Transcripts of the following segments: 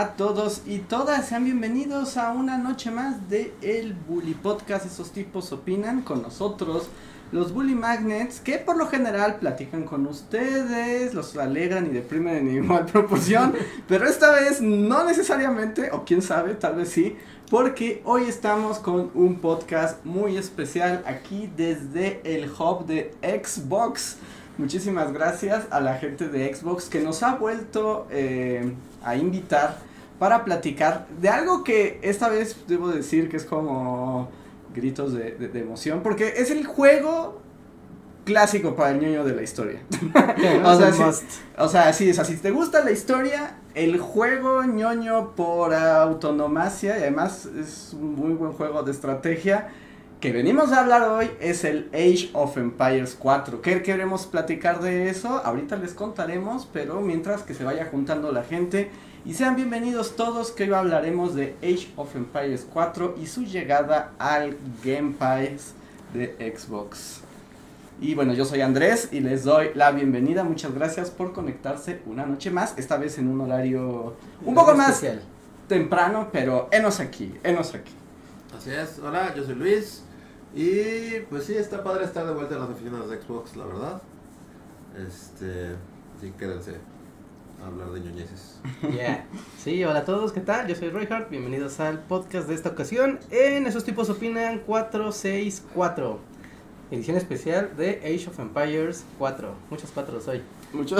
A todos y todas, sean bienvenidos a una noche más de El Bully Podcast. Esos tipos opinan con nosotros, los Bully Magnets, que por lo general platican con ustedes, los alegran y deprimen en igual proporción, pero esta vez no necesariamente, o quién sabe, tal vez sí, porque hoy estamos con un podcast muy especial aquí desde el hub de Xbox. Muchísimas gracias a la gente de Xbox que nos ha vuelto eh, a invitar para platicar de algo que esta vez debo decir que es como gritos de, de- de emoción, porque es el juego clásico para el ñoño de la historia. o, sea, si, o sea, sí, o sea, si te gusta la historia, el juego ñoño por autonomacia y además es un muy buen juego de estrategia que venimos a hablar hoy es el Age of Empires 4. ¿Qué queremos platicar de eso? Ahorita les contaremos, pero mientras que se vaya juntando la gente y sean bienvenidos todos que hoy hablaremos de Age of Empires 4 y su llegada al Game Pass de Xbox. Y bueno, yo soy Andrés y les doy la bienvenida. Muchas gracias por conectarse una noche más, esta vez en un horario un poco más especial. temprano, pero enos aquí, enos aquí. Así es, hola, yo soy Luis. Y pues sí, está padre estar de vuelta en las oficinas de Xbox, la verdad. Este, sí, quédense a hablar de ñoñeces. Yeah. Sí, hola a todos, ¿qué tal? Yo soy Reinhardt, bienvenidos al podcast de esta ocasión. En Esos tipos opinan 464. Edición especial de Age of Empires 4. Muchos cuatro hoy. Mucho.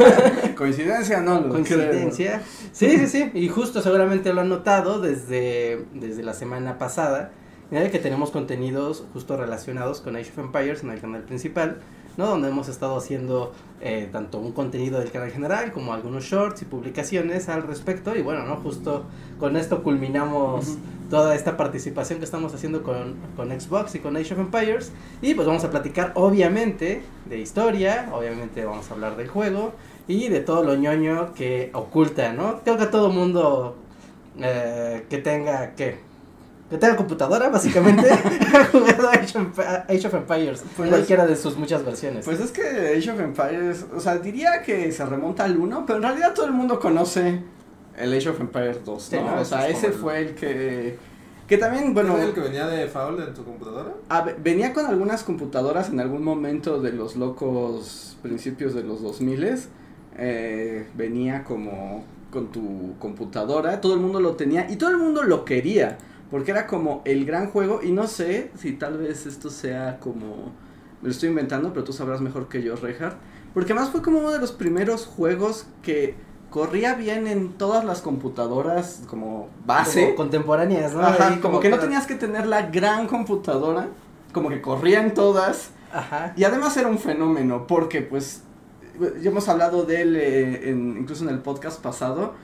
Coincidencia, no lo Coincidencia. Sí, sí, sí. Y justo seguramente lo han notado desde, desde la semana pasada. Ya que tenemos contenidos justo relacionados con Age of Empires en el canal principal, ¿no? Donde hemos estado haciendo eh, tanto un contenido del canal general como algunos shorts y publicaciones al respecto. Y bueno, ¿no? Justo con esto culminamos toda esta participación que estamos haciendo con, con Xbox y con Age of Empires. Y pues vamos a platicar obviamente de historia, obviamente vamos a hablar del juego y de todo lo ñoño que oculta, ¿no? Creo que todo mundo eh, que tenga, ¿qué? Que tenga computadora, básicamente, ha jugado Age of, Emp- Age of Empires, Pues- cualquiera de sus muchas versiones. Pues es que Age of Empires, o sea, diría que se remonta al 1, pero en realidad todo el mundo conoce el Age of Empires 2, Sí, ¿no? O sea, ese el- fue el que... Que también, bueno, ¿Es el que venía de Foul en tu computadora? a ve- venía con algunas computadoras en algún momento de los locos principios de los 2000 eh, venía como con tu computadora, todo el mundo lo tenía y todo el mundo lo quería, porque era como el gran juego y no sé si tal vez esto sea como, me lo estoy inventando, pero tú sabrás mejor que yo, Reinhardt, porque además fue como uno de los primeros juegos que corría bien en todas las computadoras como base. Como contemporáneas, ¿no? Ajá, como, que no tenías que tener la gran computadora, como que corrían todas. Ajá. Y además era un fenómeno, porque pues ya hemos hablado de él eh, en- incluso en el podcast pasado.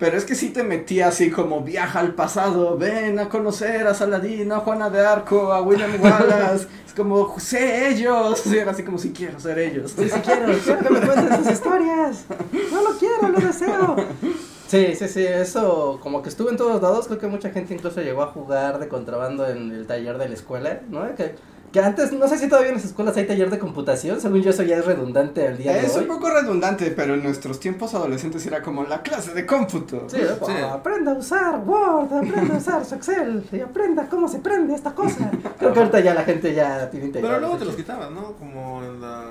Pero es que sí te metía así como viaja al pasado, ven a conocer a Saladino, a Juana de Arco, a William Wallace. es como, sé ellos. Y era así como si quiero ser ellos. Sí, sí quiero, quiero que me cuenten sus historias. No lo quiero, lo deseo. Sí, sí, sí, eso como que estuvo en todos lados, creo que mucha gente incluso llegó a jugar de contrabando en el taller de la escuela, ¿no? Que, que antes, no sé si todavía en las escuelas hay taller de computación, según yo eso ya es redundante al día de Es hoy. un poco redundante, pero en nuestros tiempos adolescentes era como la clase de cómputo. Sí, ¿no? Sí. Oh, aprenda a usar Word, aprenda a usar su Excel y aprenda cómo se prende esta cosa. Creo que ahorita ya la gente ya tiene. Pero luego te los quitaban, ¿no? Como en la,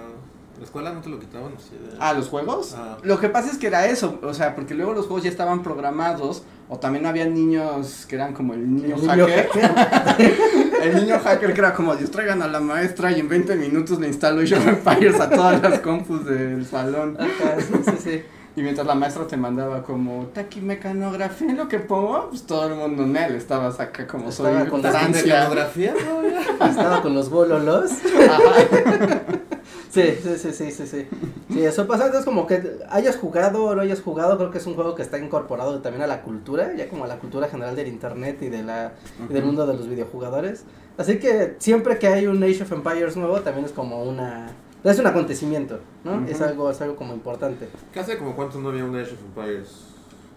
la escuela no te lo quitaban. Así de... Ah, los juegos. Ah. Lo que pasa es que era eso, o sea, porque luego los juegos ya estaban programados, o también había niños que eran como el niño El niño hacker. hacker. el niño hacker que era como, distraigan a la maestra y en 20 minutos le instaló Age of Empires a todas las compus del salón. Ajá, sí, sí, sí. Y mientras la maestra te mandaba como taquimecanografía, lo que pongo, pues todo el mundo en él estabas acá como Estaba soy con las Francia. ¿Mecanografía? Estaba con los bololos. Ajá. Sí, sí, sí, sí, sí, sí. Sí, eso pasa, entonces como que hayas jugado o no hayas jugado, creo que es un juego que está incorporado también a la cultura, ya como a la cultura general del internet y de la y del mundo de los videojugadores. Así que siempre que hay un Age of Empires nuevo, también es como una es un acontecimiento, ¿no? Ujú. Es algo es algo como importante. ¿Qué hace como cuánto no había un Age of Empires?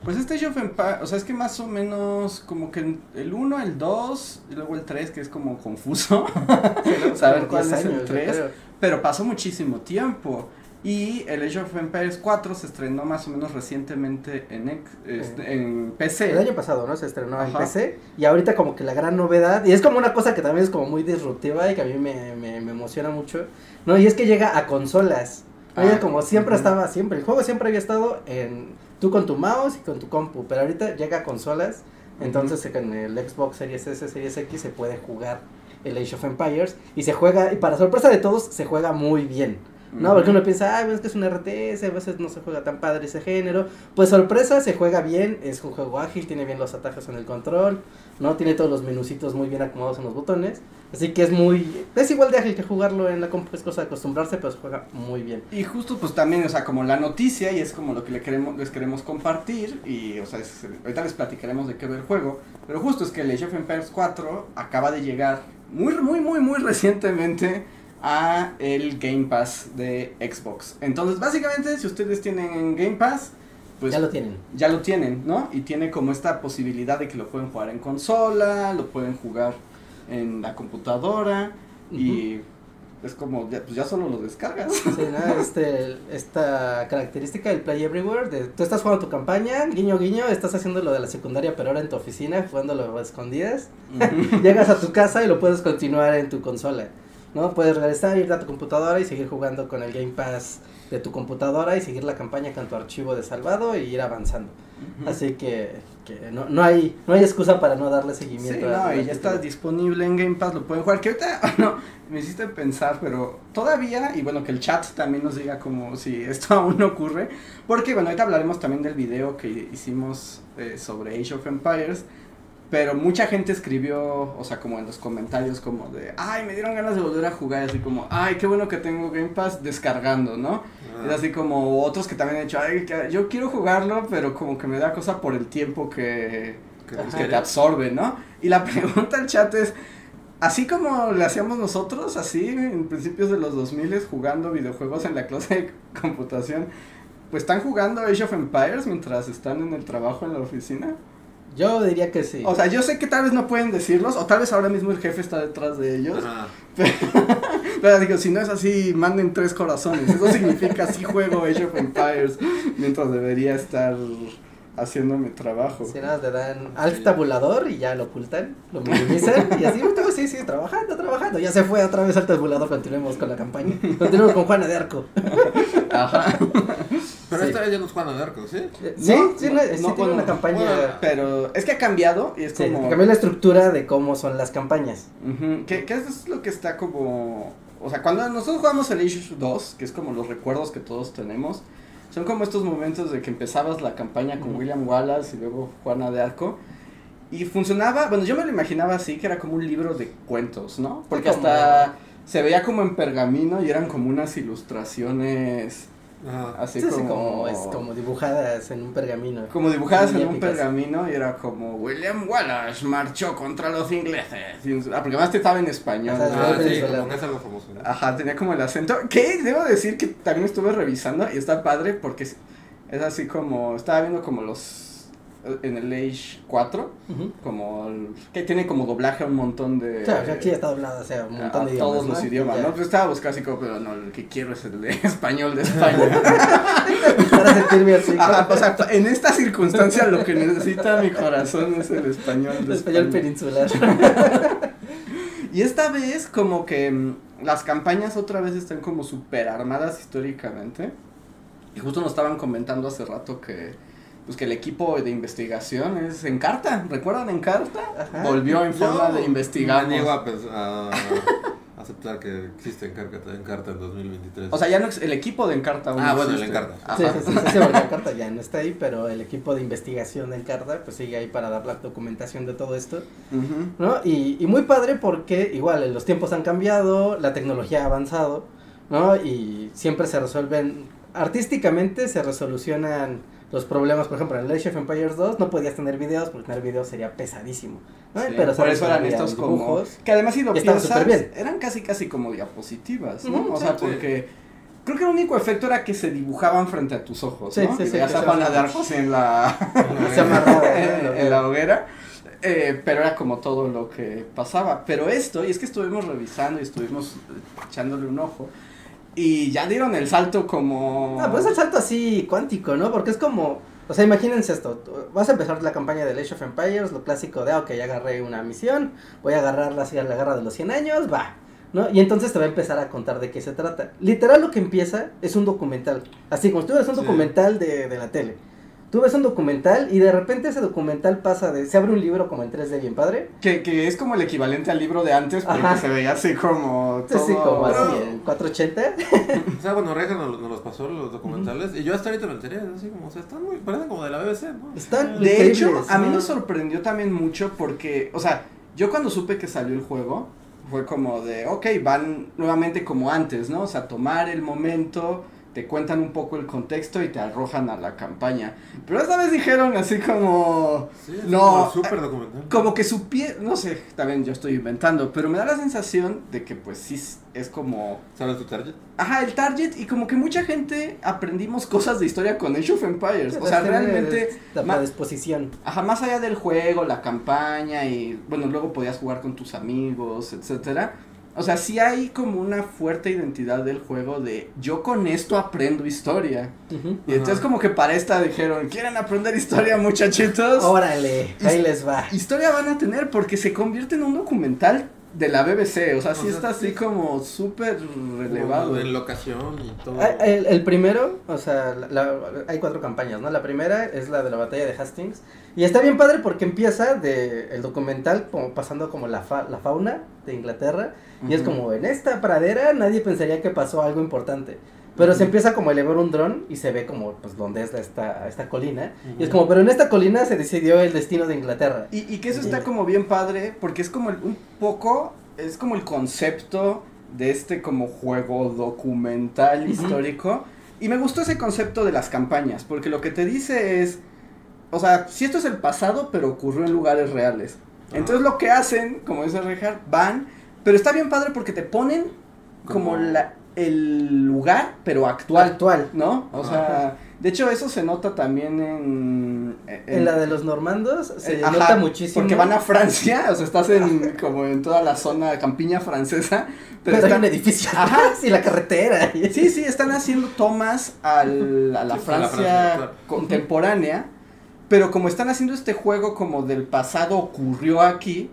Pues este Age of Empires, o sea, es que más o menos como que el 1, el 2 y luego el 3, que es como confuso. Saber Como cuál 10 es el años, yo 3. creo. Pero pasó muchísimo tiempo. Y el Age of Empires 4 se estrenó más o menos recientemente en, ex- este, en PC. El año pasado, ¿no? Se estrenó en. PC. Y ahorita como que la gran novedad, y es como una cosa que también es como muy disruptiva y que a mí me, me, me emociona mucho, ¿no? Y es que llega a consolas. Ah, Ya como siempre estaba, siempre, el juego siempre había estado en tú con tu mouse y con tu compu, pero ahorita llega a consolas, entonces en el Xbox Series S, Series X se puede jugar el Age of Empires y se juega, y para sorpresa de todos, se juega muy bien. No, porque uno piensa, ah, es que es un RTS, a veces no se juega tan padre ese género. Pues sorpresa, se juega bien, es un juego ágil, tiene bien los atajos en el control, ¿no? Tiene todos los menucitos muy bien acomodados en los botones. Así que es muy, es igual de ágil que jugarlo en la compu, es cosa de acostumbrarse, pero se juega muy bien. Y justo pues también, o sea, como la noticia y es como lo que le queremos, les queremos compartir y, o sea, es- ahorita les platicaremos de qué va el juego, pero justo es que el Age of Empires 4 acaba de llegar muy, muy, muy, muy recientemente a el Game Pass de Xbox. Entonces, básicamente, si ustedes tienen Game Pass, pues ya lo tienen. ya lo tienen, ¿no? Y tiene como esta posibilidad de que lo pueden jugar en consola, lo pueden jugar en la computadora y es como, ya, pues ya solo lo descargas. Sí, ¿no? este, esta característica del Play Everywhere, de tú estás jugando tu campaña, guiño guiño, estás haciendo lo de la secundaria, pero ahora en tu oficina, jugándolo a escondidas. Llegas a tu casa y lo puedes continuar en tu consola. ¿No? Puedes regresar, irte a tu computadora y seguir jugando con el Game Pass de tu computadora y seguir la campaña con tu archivo de salvado y ir avanzando. Así que, que no, no hay no hay excusa para no darle Sí, seguimiento. no, a- y ya está disponible en Game Pass, lo pueden jugar. Que ahorita, no, me hiciste pensar, pero todavía, y bueno, que el chat también nos diga como si esto aún no ocurre. Porque, bueno, ahorita hablaremos también del video que hicimos eh, sobre Age of Empires. Pero mucha gente escribió, o sea, como en los comentarios, como de, ay, me dieron ganas de volver a jugar, así como, ay, qué bueno que tengo Game Pass descargando, ¿no? Ah, Es así como otros que también han dicho, ay, que- yo quiero jugarlo, pero como que me da cosa por el tiempo que, que pues, te que te absorbe, ¿no? Y la pregunta al chat es, así como le hacíamos nosotros, así en principios de los 2000 jugando videojuegos en la clase de computación, pues están jugando Age of Empires mientras están en el trabajo en la oficina. Yo diría que sí. O sea, yo sé que tal vez no pueden decirlos, o tal vez ahora mismo el jefe está detrás de ellos, Ajá. pero digo, si no es así, manden tres corazones. Eso significa sí juego Age of Empires mientras debería estar haciendo mi trabajo. Si nada, le dan alt tabulador y ya lo ocultan, lo minimizan y así, "Oh, sí, sí, trabajando, trabajando. Ya se fue otra vez al tabulador, continuemos con la campaña. Continuemos con Juana de Arco. Ajá. Pero Sí. esta vez ya no es Juana de Arco, ¿sí? Eh, Sí, No, sí, no, no, sí no, tiene bueno, una campaña. bueno, Pero es que ha cambiado y es Sí, como... cambió la estructura de cómo son las campañas. Ujú, que, que eso es lo que está como... O sea, cuando nosotros jugamos el Age 2, que es como los recuerdos que todos tenemos, son como estos momentos de que empezabas la campaña con. William Wallace y luego Juana de Arco. Y funcionaba, bueno, yo me lo imaginaba así, que era como un libro de cuentos, ¿no? Porque Como- hasta se veía como en pergamino y eran como unas ilustraciones Ajá. así Sí, sí, como... como, es como dibujadas en un pergamino. Como dibujadas en un pergamino y era como William Wallace marchó contra los ingleses. Ah, porque además te estaba en español. Ajá, ¿no? Ah, sí, como es algo famoso. ¿no? Ajá, tenía como el acento. Que debo decir que también estuve revisando y está padre porque es, es así como. Estaba viendo como los. En el Age 4, Ujú. como. el- que tiene como doblaje a un montón de. O sea, aquí está doblado, o sea, un a montón de idiomas. todos los ¿no? idiomas. ¿no? Pues estaba buscando así como, pero no, el que quiero es el de español de España. Para sentirme así. Ajá, o sea, en esta circunstancia lo que necesita mi corazón es el español el de español España. peninsular. Y esta vez como que mm, las campañas otra vez están como super armadas históricamente. Y justo nos estaban comentando hace rato que pues que el equipo de investigación es Encarta, ¿recuerdan Encarta? Ajá. Volvió en forma de investigar. Niego a, aceptar que existe Encarta, Encarta en 2023. O sea, ya no ex- el equipo de Encarta aún Ah, bueno, el. Encarta. Ajá. Sí, sí, sí, sí, Encarta ya no está ahí, pero el equipo de investigación de Encarta pues sigue ahí para dar la documentación de todo esto. ¿no? Y, y muy padre porque igual los tiempos han cambiado, la tecnología ha avanzado, ¿no? Y siempre se resuelven, artísticamente se resolucionan los problemas, por ejemplo, en Age of Empires 2 no podías tener videos porque tener videos sería pesadísimo. ¿no? Sí, Pero por eso eran estos como dibujos. que además si lo piensas superbién. eran casi casi como diapositivas, ¿no? O sea, sí. porque creo que el único efecto era que se didibujaban frente a tus ojos, ¿no? sí, Y sí, veías que a. Arcos en la en la hoguera. eh, pero era como todo lo que pasaba. Pero esto, y es que estuvimos revisando y estuvimos eh, echándole un ojo. Y ya dieron el salto como. No, pues es el salto así cuántico, ¿no? Porque es como, o sea, imagínense esto, vas a empezar la campaña de Age of Empires, lo clásico de, ah, ok, ya agarré una misión, voy a agarrarla así a la guerra de los 100 años, va, ¿no? Y entonces te va a empezar a contar de qué se trata. Literal lo que empieza es un documental, así como si tú ves un Sí. documental de, de la tele. Tú ves un documental y de repente ese documental pasa de, se abre un libro como en 3D bien padre, Que, que es como el equivalente al libro de antes, porque Ajá. se veía así como. sí, sí, todo- como así Pero- en 480. O sea, bueno, Reja nos, nos los pasó los documentales y yo hasta ahorita me enteré, así como, o sea, están muy, parecen como de la BBC, ¿no? Están De hecho, increíbles, a mí me sorprendió también mucho porque, o sea, yo cuando supe que salió el juego, fue como de, ok, van nuevamente como antes, ¿no? O sea, tomar el momento, te cuentan un poco el contexto y te arrojan a la campaña. Pero esta vez dijeron así como, Sí, es No, documental. como que supieron, no sé, también yo estoy inventando, pero me da la sensación de que pues sí es- como ¿Sabes tu target? Ajá, el target y como que mucha gente aprendimos cosas de historia con Age of Empires. O sea, realmente, La ma- predisposición. ajá, más allá del juego, la campaña y bueno, luego podías jugar con tus amigos, etcétera. O sea, sí hay como una fuerte identidad del juego de yo con esto aprendo historia. Y entonces como que para esta dijeron, ¿quieren aprender historia muchachitos? Órale, ahí les va. Historia van a tener porque se convierte en un documental de la BBC. O sea, sí O sea, está así sí. como súper relevado. En locación y todo. Ah, El, el primero, o sea, la- la- hay cuatro campañas, ¿no? La primera es la de la batalla de Hastings. Y está bien padre porque empieza de el documental como pasando como la, fa- la fauna de Inglaterra. Y es como, en esta pradera nadie pensaría que pasó algo importante. Pero se empieza como a elevar un dron y se ve como, pues, donde es esta, esta colina. Y es como, pero en esta colina se decidió el destino de Inglaterra. Y, y que eso está como bien padre, porque es como el- un poco, es como el concepto de este como juego documental histórico. Y me gustó ese concepto de las campañas, porque lo que te dice es, o sea, si esto es el pasado, pero ocurrió en lugares reales. Entonces lo que hacen, como dice Richard, van, pero está bien padre porque te ponen como Como- la, el lugar, pero actual, Actual. ¿no? O sea, de hecho eso se nota también en... En la de los normandos se eh, ajá, nota muchísimo. Porque van a Francia, o sea, estás en como en toda la zona campiña francesa, pero, Pero, hay están, un edificio. Ajá. sí, la carretera. sí, sí, están haciendo tomas al- a la Sí, a la Francia, Francia, claro. contemporánea, pero como están haciendo este juego como del pasado ocurrió aquí,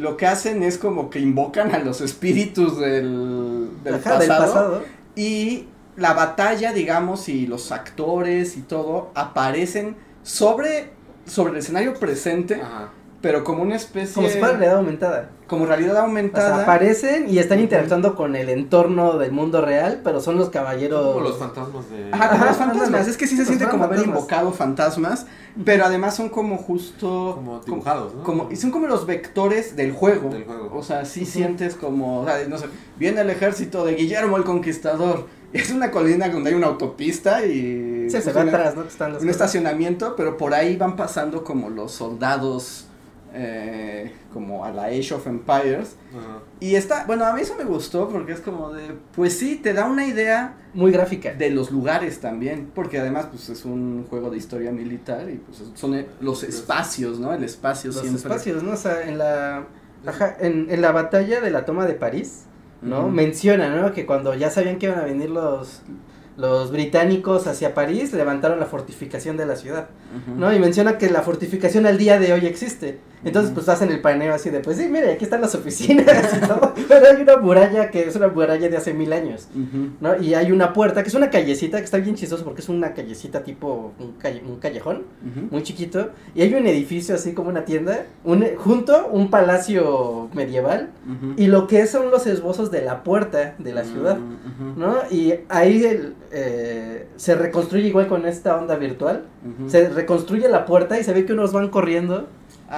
lo que hacen es como que invocan a los espíritus del, del Ajá, del pasado pasado. y la batalla, digamos, y los actores y todo aparecen sobre, sobre el escenario presente, Ajá. pero como una especie Como si fuera realidad aumentada. Como realidad O sea, aumentada. aparecen y están interactuando con el entorno del mundo real, pero son los caballeros. Como los fantasmas de. Ajá, como Ajá, los fantasmas. Es que sí se Los siente como haber invocado fantasmas, pero además son como justo Como dibujados, ¿no? como y son como los vectores del juego. Del juego. O sea, sí sientes como, o sea, no sé, viene el ejército de Guillermo el Conquistador. Es una colina donde hay una autopista y Sí, se ve una- atrás, ¿no? Están los un estacionamiento, pero por ahí van pasando como los soldados eh, como a la Age of Empires. Y está, bueno, a mí eso me gustó porque es como de, pues sí, te da una idea Muy gráfica. de los lugares también, porque además pues es un juego de historia militar y pues son eh, los espacios, ¿no? El espacio los siempre. espacios, ¿no? O sea, en la. Ajá, en, en la batalla de la toma de París, ¿no? Menciona, ¿no? Que cuando ya sabían que iban a venir los. Los británicos hacia París levantaron la fortificación de la ciudad. ¿no? Y menciona que la fortificación al día de hoy existe. Entonces, Ujú. pues hacen el paneo así de, pues sí, mire, aquí están las oficinas y todo. Pero hay una muralla que es una muralla de hace mil años. ¿no? Y hay una puerta, que es una callecita, que está bien chistoso porque es una callecita tipo un, calle- un callejón, muy chiquito, y hay un edificio así como una tienda, un, junto un palacio medieval, y lo que son los esbozos de la puerta de la ciudad, Ujú. ¿no? Y ahí el, eh, se reconstruye igual con esta onda virtual, se reconstruye la puerta y se ve que unos van corriendo,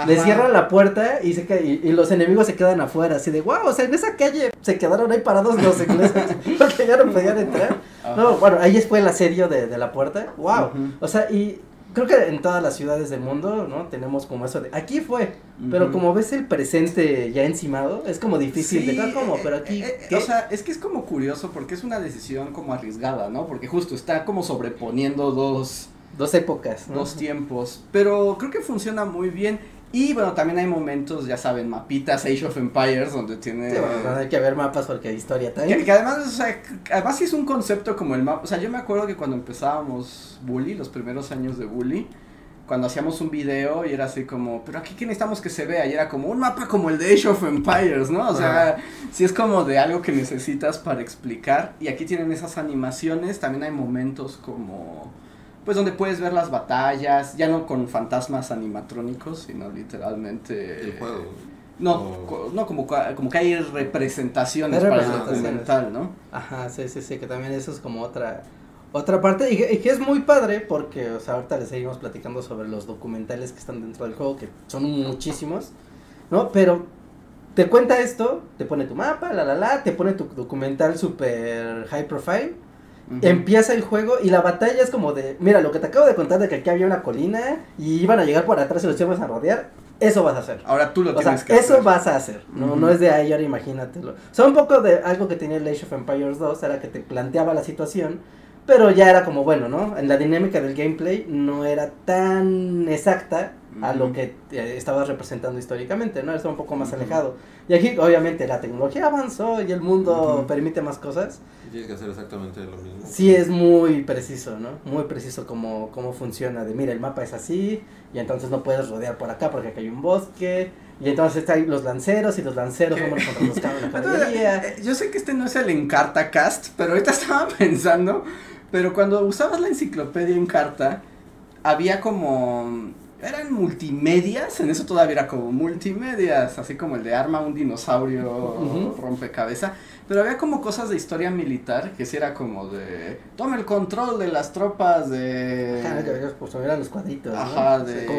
Le Ajá. cierran la puerta y, se y, y los enemigos se quedan afuera, así de, wow, o sea, en esa calle se quedaron ahí parados los ingleses porque ya no podían entrar. No, bueno, ahí fue el asedio de, de la puerta, wow. O sea, y creo que en todas las ciudades del mundo, ¿no? Tenemos como eso de, aquí fue, pero como ves el presente ya encimado, es como difícil de, Sí, "Ah, ¿cómo? eh, Pero aquí, eh, eh, ¿qué?". o sea, es que es como curioso porque es una decisión como arriesgada, ¿no? Porque justo está como sobreponiendo dos, dos épocas, ¿no? dos tiempos. Pero creo que funciona muy bien. Y bueno, también hay momentos, ya saben, mapitas Age of Empires, donde tiene. Sí, bueno, no hay que ver mapas porque hay historia también. Que, que además, o sea, además sí es un concepto como el mapa. O sea, yo me acuerdo que cuando empezábamos Bully, los primeros años de Bully, cuando hacíamos un video y era así como, pero aquí que necesitamos que se vea, y era como un mapa como el de Age of Empires, ¿no? O sea, sí es como de algo que necesitas para explicar. Y aquí tienen esas animaciones, también hay momentos como, pues donde puedes ver las batallas, ya no con fantasmas animatrónicos, sino literalmente... El juego. No, O- co- no como, como que hay representaciones Hay para el representaciones. documental, ¿no? Ajá, sí, sí, sí, que también eso es como otra otra parte y que, y que es muy padre porque, o sea, ahorita les seguimos platicando sobre los documentales que están dentro del juego, que son muchísimos, ¿no? Pero te cuenta esto, te pone tu mapa, la la la, te pone tu documental super high profile, Empieza el juego y la batalla es como de, mira, lo que te acabo de contar de que aquí había una colina y iban a llegar por atrás y los íbamos a rodear, eso vas a hacer. Ahora tú lo O sea, tienes que eso hacer. vas a hacer, no, no es de ahí, ahora imagínatelo. O sea, un poco de algo que tenía el Age of Empires 2 era que te planteaba la situación, pero ya era como, bueno, ¿no? En la dinámica del gameplay no era tan exacta a lo que eh, estabas representando históricamente, ¿no? Estaba un poco más Ujú. alejado. Y aquí, obviamente, la tecnología avanzó y el mundo Ujú. permite más cosas. Y tienes que hacer exactamente lo mismo. Sí es muy preciso, ¿no? Muy preciso cómo, cómo funciona. De mira, el mapa es así, y entonces no puedes rodear por acá porque acá hay un bosque, y entonces hay los lanceros, y los lanceros ¿Qué? contra los Entonces, eh, yo sé que este no es el Encarta Cast, pero ahorita estaba pensando, pero cuando usabas la enciclopedia Encarta, había como eran multimedias, en eso todavía era como multimedias, así como el de arma un dinosaurio Ujú. rompecabeza, pero había como cosas de historia militar que sí era como de toma el control de las tropas de Ajá, que pues eran los cuadritos. Ajá, de- cómo.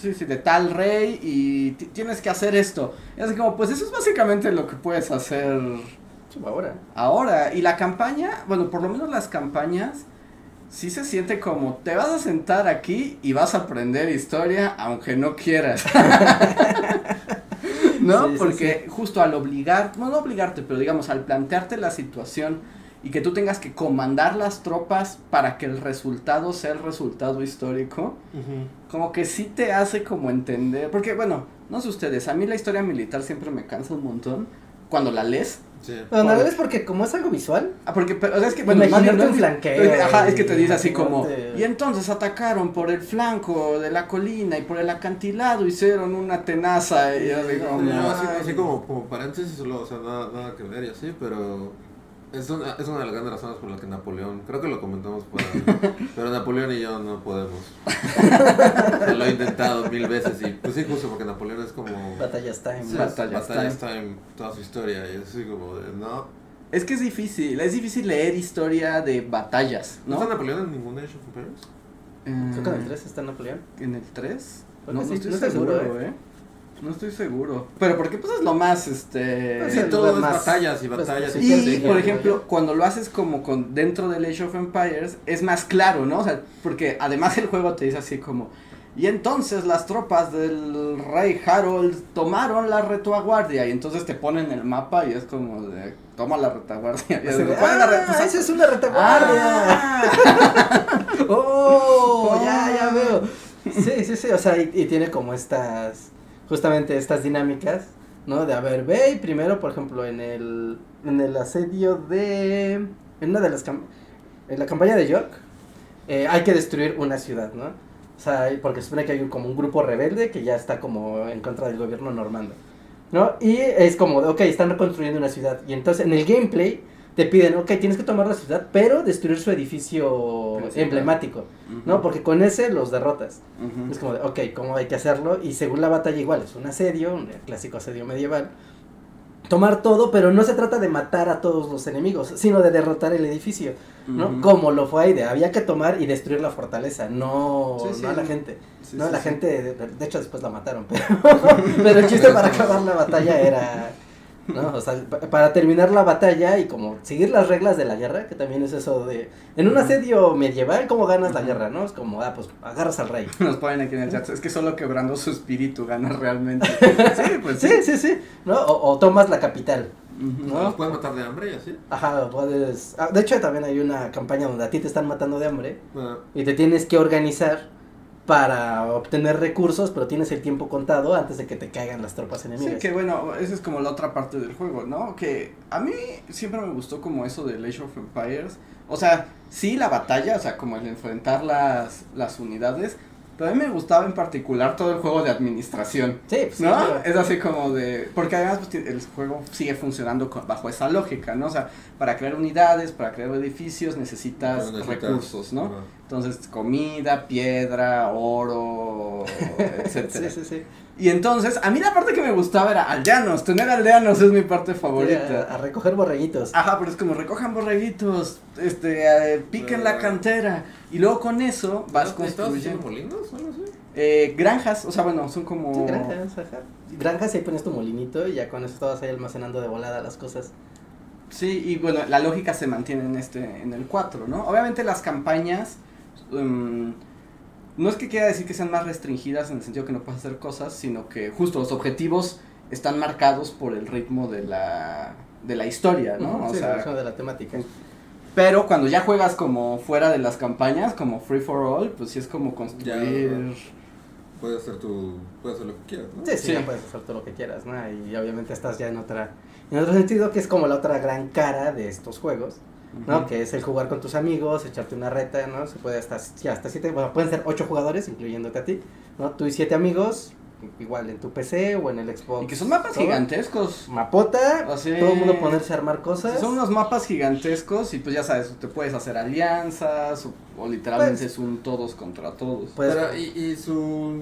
Sí, sí, de tal rey y ti- tienes que hacer esto. Y así como, pues eso es básicamente lo que puedes hacer Ahora. ahora. Y la campaña, bueno, por lo menos las campañas, sí se siente como, te vas a sentar aquí y vas a aprender historia aunque no quieras. ¿No? Sí, sí, Porque justo al obligar, no, no obligarte, pero digamos, al plantearte la situación y que tú tengas que comandar las tropas para que el resultado sea el resultado histórico, como que sí te hace como entender, porque bueno, no sé ustedes, a mí la historia militar siempre me cansa un montón cuando la lees. Sí. Bueno, Por- a veces porque como es algo visual, Ah, porque, pero, o sea, es que, bueno, Imaginarte un no es- flanqueo Ajá, es que te dice así como, y entonces atacaron por el flanco de la colina y por el acantilado hicieron una tenaza y No, así, "Ay". así como, como paréntesis, solo, o sea, nada, nada que ver y así, pero es una, es una de las grandes razones por las que Napoleón, creo que lo comentamos por ahí, pero Napoleón y yo no podemos. O sea, lo he intentado mil veces y pues sí, justo porque Napoleón es como... batallas time. Sí, Batallas Batallas time, toda su historia y es así como de, no. Es que es difícil, es difícil leer historia de batallas, ¿No ¿no? está Napoleón en ningún Age of Empires? Eh, Creo que en el 3 está Napoleón. ¿En el 3? Bueno, no, sí, no estoy seguro, seguro, eh. No estoy seguro. Pero porque pues es lo más, este... Pues Sí, todo es más- batallas y pues, batallas sí, y por ejemplo, cuando lo haces como con dentro del Age of Empires, es más claro, ¿no? O sea, porque además el juego te dice así como, y entonces las tropas del rey Harold tomaron la retaguardia, y entonces te ponen el mapa y es como de, toma la retaguardia. Y de, "¿Cuál es la re- ¡Ah, pues, esa es una retaguardia! ¡Ah! ¡Oh! Oh. Ya, ya veo. Sí, sí, sí, o sea, y, y tiene como estas, justamente estas dinámicas, ¿no? De, a ver, ve y primero, por ejemplo, en el, en el asedio de, en una de las, en la campaña de York, eh, hay que destruir una ciudad, ¿no? O sea, porque se supone que hay como un grupo rebelde que ya está como en contra del gobierno normando, ¿no? Y es como, ok, están reconstruyendo una ciudad, y entonces en el gameplay te piden, ok, tienes que tomar la ciudad, pero destruir su edificio Principal. emblemático, ¿no? Porque con ese los derrotas. Es como de, ok, ¿cómo hay que hacerlo? Y según la batalla igual, es un asedio, un clásico asedio medieval. tomar todo, pero no se trata de matar a todos los enemigos, sino de derrotar el edificio, ¿no? Como lo fue Aide, había que tomar y destruir la fortaleza, no, Sí, sí. no a la gente. Sí, no, la gente, de, de hecho después la mataron, pero, pero el chiste para acabar la batalla era, ¿no? O sea, pa- para terminar la batalla y como seguir las reglas de la guerra, que también es eso de, en un asedio medieval, ¿cómo ganas la guerra, no? Es como, ah, pues agarras al rey. Nos ponen aquí en el chat. Es que solo quebrando su espíritu gana realmente. Sí, pues Sí, sí, sí, ¿no? O, o tomas la capital. ¿No? ¿Los puedes matar de hambre y así? Ajá, puedes... ah, de hecho, también hay una campaña donde a ti te están matando de hambre Ah, y te tienes que organizar para obtener recursos, pero tienes el tiempo contado antes de que te caigan las tropas Sí, enemigas. que bueno, esa es como la otra parte del juego, ¿no? Que a mí siempre me gustó como eso de Age of Empires. O sea, sí la batalla, o sea, como el enfrentar las, las unidades. Pero a mí me gustaba en particular todo el juego de administración. Sí, pues, ¿No? claro. Es así como de... Porque además pues, el juego sigue funcionando con- bajo esa lógica, ¿no? O sea, para crear unidades, para crear edificios necesitas recursos, ¿no? Entonces, comida, piedra, oro, etcétera. Sí, sí, sí. Y entonces, a mí la parte que me gustaba era aldeanos. Tener aldeanos es mi parte favorita. a recoger borreguitos. Ajá, pero es como recojan borreguitos, este, eh, piquen la Ah. cantera. Y luego con eso vas ¿No construyendo molinos o algo así? eh, granjas. O sea, bueno, son como. Sí, granjas, ajá. Granjas y ahí pones tu molinito y ya con eso estabas ahí almacenando de volada las cosas. Sí, y bueno, la lógica se mantiene en este, en el 4, ¿no? Obviamente las campañas, mm, no es que quiera decir que sean más restringidas en el sentido que no puedes hacer cosas, sino que justo los objetivos están marcados por el ritmo de la, de la historia, ¿no? O sí, sea, de la temática. pero cuando ya juegas como fuera de las campañas, como free for all, pues sí es como construir... Puedes hacer tu. Puedes hacer lo que quieras, ¿no? Sí, sí, Sí. ya puedes hacer todo lo que quieras, ¿no? Y obviamente estás ya en otra, en otro sentido que es como la otra gran cara de estos juegos, ¿no? Que es el jugar con tus amigos, echarte una reta, ¿no? Se puede hasta, sí, hasta siete, bueno, pueden ser ocho jugadores, incluyéndote a ti, ¿no? Tú y siete amigos, igual en tu PC o en el Xbox. Y que son mapas todo. gigantescos. Mapota, todo el mundo ponerse a armar cosas. Son unos mapas gigantescos y pues ya sabes, te puedes hacer alianzas o, o literalmente Pues- es un todos contra todos. Pues- Pero, y, y su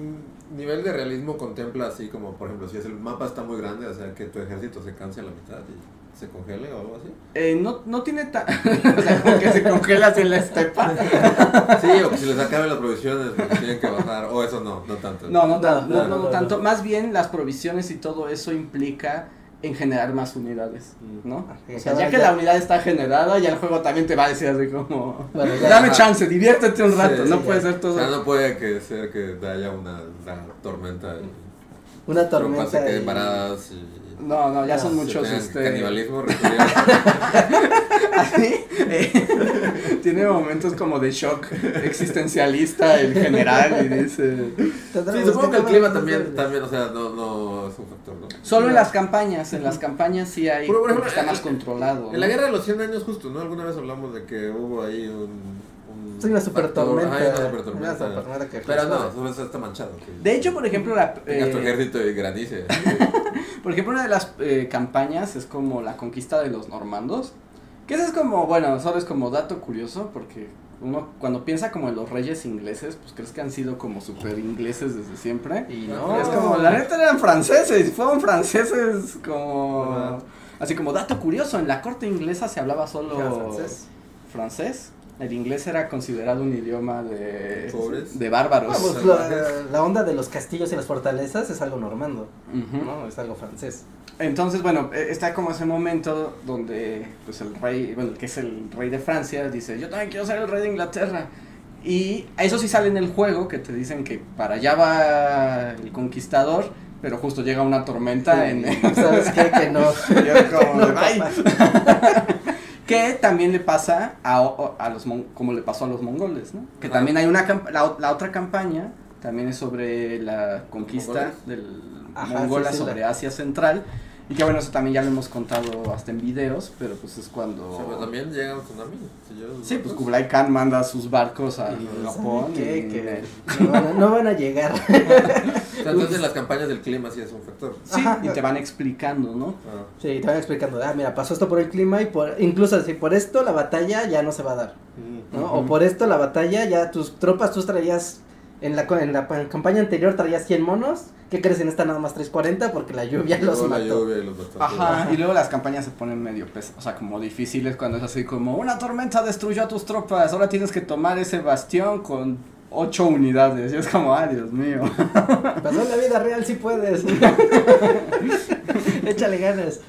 nivel de realismo contempla así como, por ejemplo, si es el mapa está muy grande, o sea, que tu ejército se canse a la mitad y se congele o algo así. Eh, no, no tiene tan... o sea, como que se congela así en la estepa. Sí, o que si les acaben las provisiones, pues tienen que bajar, o eso no, no tanto. No, no, tan- No, no, no, no no, tanto. no. Más bien las provisiones y todo eso implica en generar más unidades, ¿no? Ah, O sea, ya que ya- la unidad está generada, ya el juego también te va a decir así como... Bueno, ya- Dame ajá. chance, diviértete un Sí, rato, sí, no ya. puede ser O todo... sea, no puede que ser que haya una, una tormenta y Una tormenta. se queden paradas y No, no, ya No, son muchos, este... canibalismo. Así, eh, tiene momentos como de shock existencialista el general y dice... Sí, Tendremos supongo que el clima también, de- también, o sea, no, no es un factor, ¿no? Solo en las campañas, en las campañas sí hay, Pero, por ejemplo, está en- más controlado. En la guerra de los 100 años justo, ¿no? Alguna vez hablamos de que hubo ahí un... Sí, una super tormenta. una super tormenta. Una supertormenta que Pero no, eso está manchado. De hecho, por ejemplo, la, Tengas tu ejército y granice. por ejemplo, una de las eh, campañas es como la conquista de los normandos. Que eso es como, bueno, solo es como dato curioso, porque uno cuando piensa como en los reyes ingleses, pues crees que han sido como super ingleses desde siempre. Y No. no. Es como, la neta eran franceses, fueron franceses como... Así como dato curioso, en la corte inglesa se hablaba solo francés. francés. El inglés era considerado un idioma de, Pobres. de bárbaros. Vamos, la, la onda de los castillos y las fortalezas es algo normando, Ujú. ¿no? Es algo francés. Entonces, bueno, eh, está como ese momento donde pues el rey, bueno, el que es el rey de Francia, dice, yo también quiero ser el rey de Inglaterra. Y a eso sí sale en el juego, que te dicen que para allá va el conquistador, pero justo llega una tormenta en... ¿Sabes qué? Que no. Yo como No. Que también le pasa a, a los como le pasó a los mongoles, ¿no? Que también hay una la, la otra campaña también es sobre la conquista del Ajá, mongola sí, sí, sobre la- Asia Central y que bueno, eso también ya lo hemos contado hasta en videos, pero pues es cuando O sea, pero también llega un tsunami. Si yo- Sí, pues Kublai Khan manda sus barcos a Japón y- Que no, van a- no van a llegar. O sea, entonces las campañas del clima sí es un factor. Sí, Ajá. y te van explicando, ¿no? Ah. Sí, te van explicando, ah, mira, pasó esto por el clima y por, incluso si por esto la batalla ya no se va a dar, ¿no? O por esto la batalla ya tus tropas, tú traías en la, co- en la pa- campaña anterior traía 100 monos. ¿Qué crees? En esta nada más traes 40 porque la lluvia los la mató. lluvia y los mató. Ajá, y luego las campañas se ponen medio pes o sea, como difíciles cuando es así como una tormenta destruyó a tus tropas, ahora tienes que tomar ese bastión con ocho unidades. Y es como, ay, Dios mío. Pasó en la vida real si puedes. Échale ganas.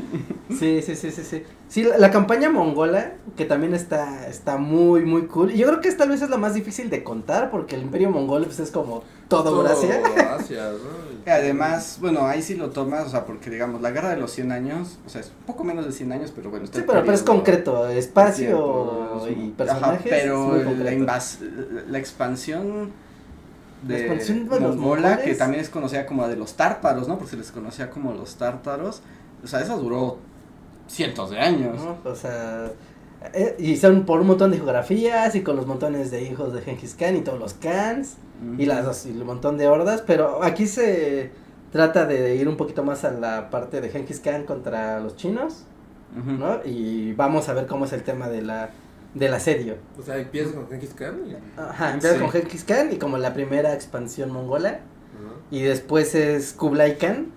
Sí, sí, sí, sí, sí. Sí, la, la campaña mongola, que también está, está muy, muy cool. Y yo creo que esta vez es la más difícil de contar, porque el imperio mongol pues, es como todo Todo Eurasia. Asia, ¿no? Y Además, bueno, ahí sí lo tomas, o sea, porque digamos, la guerra de los 100 años, o sea, es poco menos de 100 años, pero bueno. está Sí, pero, pero es concreto, espacio tiempo, y Ajá, personajes. pero la, invas- la expansión La de expansión de los mongola, mongoles. que también es conocida como la de los tártaros, ¿no? Porque se les conocía como los tártaros. O sea, esa duró cientos de años. ¿no? O sea, eh, y son por un montón de geografías y con los montones de hijos de Genghis Khan y todos los Khans. y las y un montón de hordas, pero aquí se trata de ir un poquito más a la parte de Genghis Khan contra los chinos. ¿no? Y vamos a ver cómo es el tema de la del asedio. O sea, empiezas con Genghis Khan y... Ajá, empieza Sí. con Genghis Khan y como la primera expansión mongola y después es Kublai Khan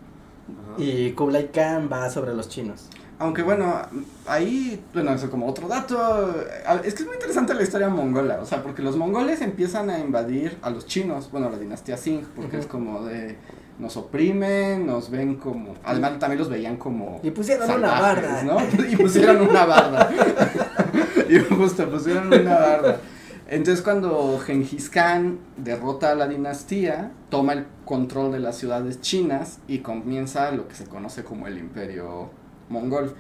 y Kublai Khan va sobre los chinos. Aunque bueno, ahí, bueno, eso como otro dato, es que es muy interesante la historia mongola, o sea, porque los mongoles empiezan a invadir a los chinos, bueno, la dinastía Singh, porque es como de, nos oprimen, nos ven como, además también los veían como Y pusieron una barda. ¿no? Y pusieron una barda. y justo pusieron una barda. Entonces cuando Genghis Khan derrota a la dinastía, toma el control de las ciudades chinas y comienza lo que se conoce como el imperio mongol.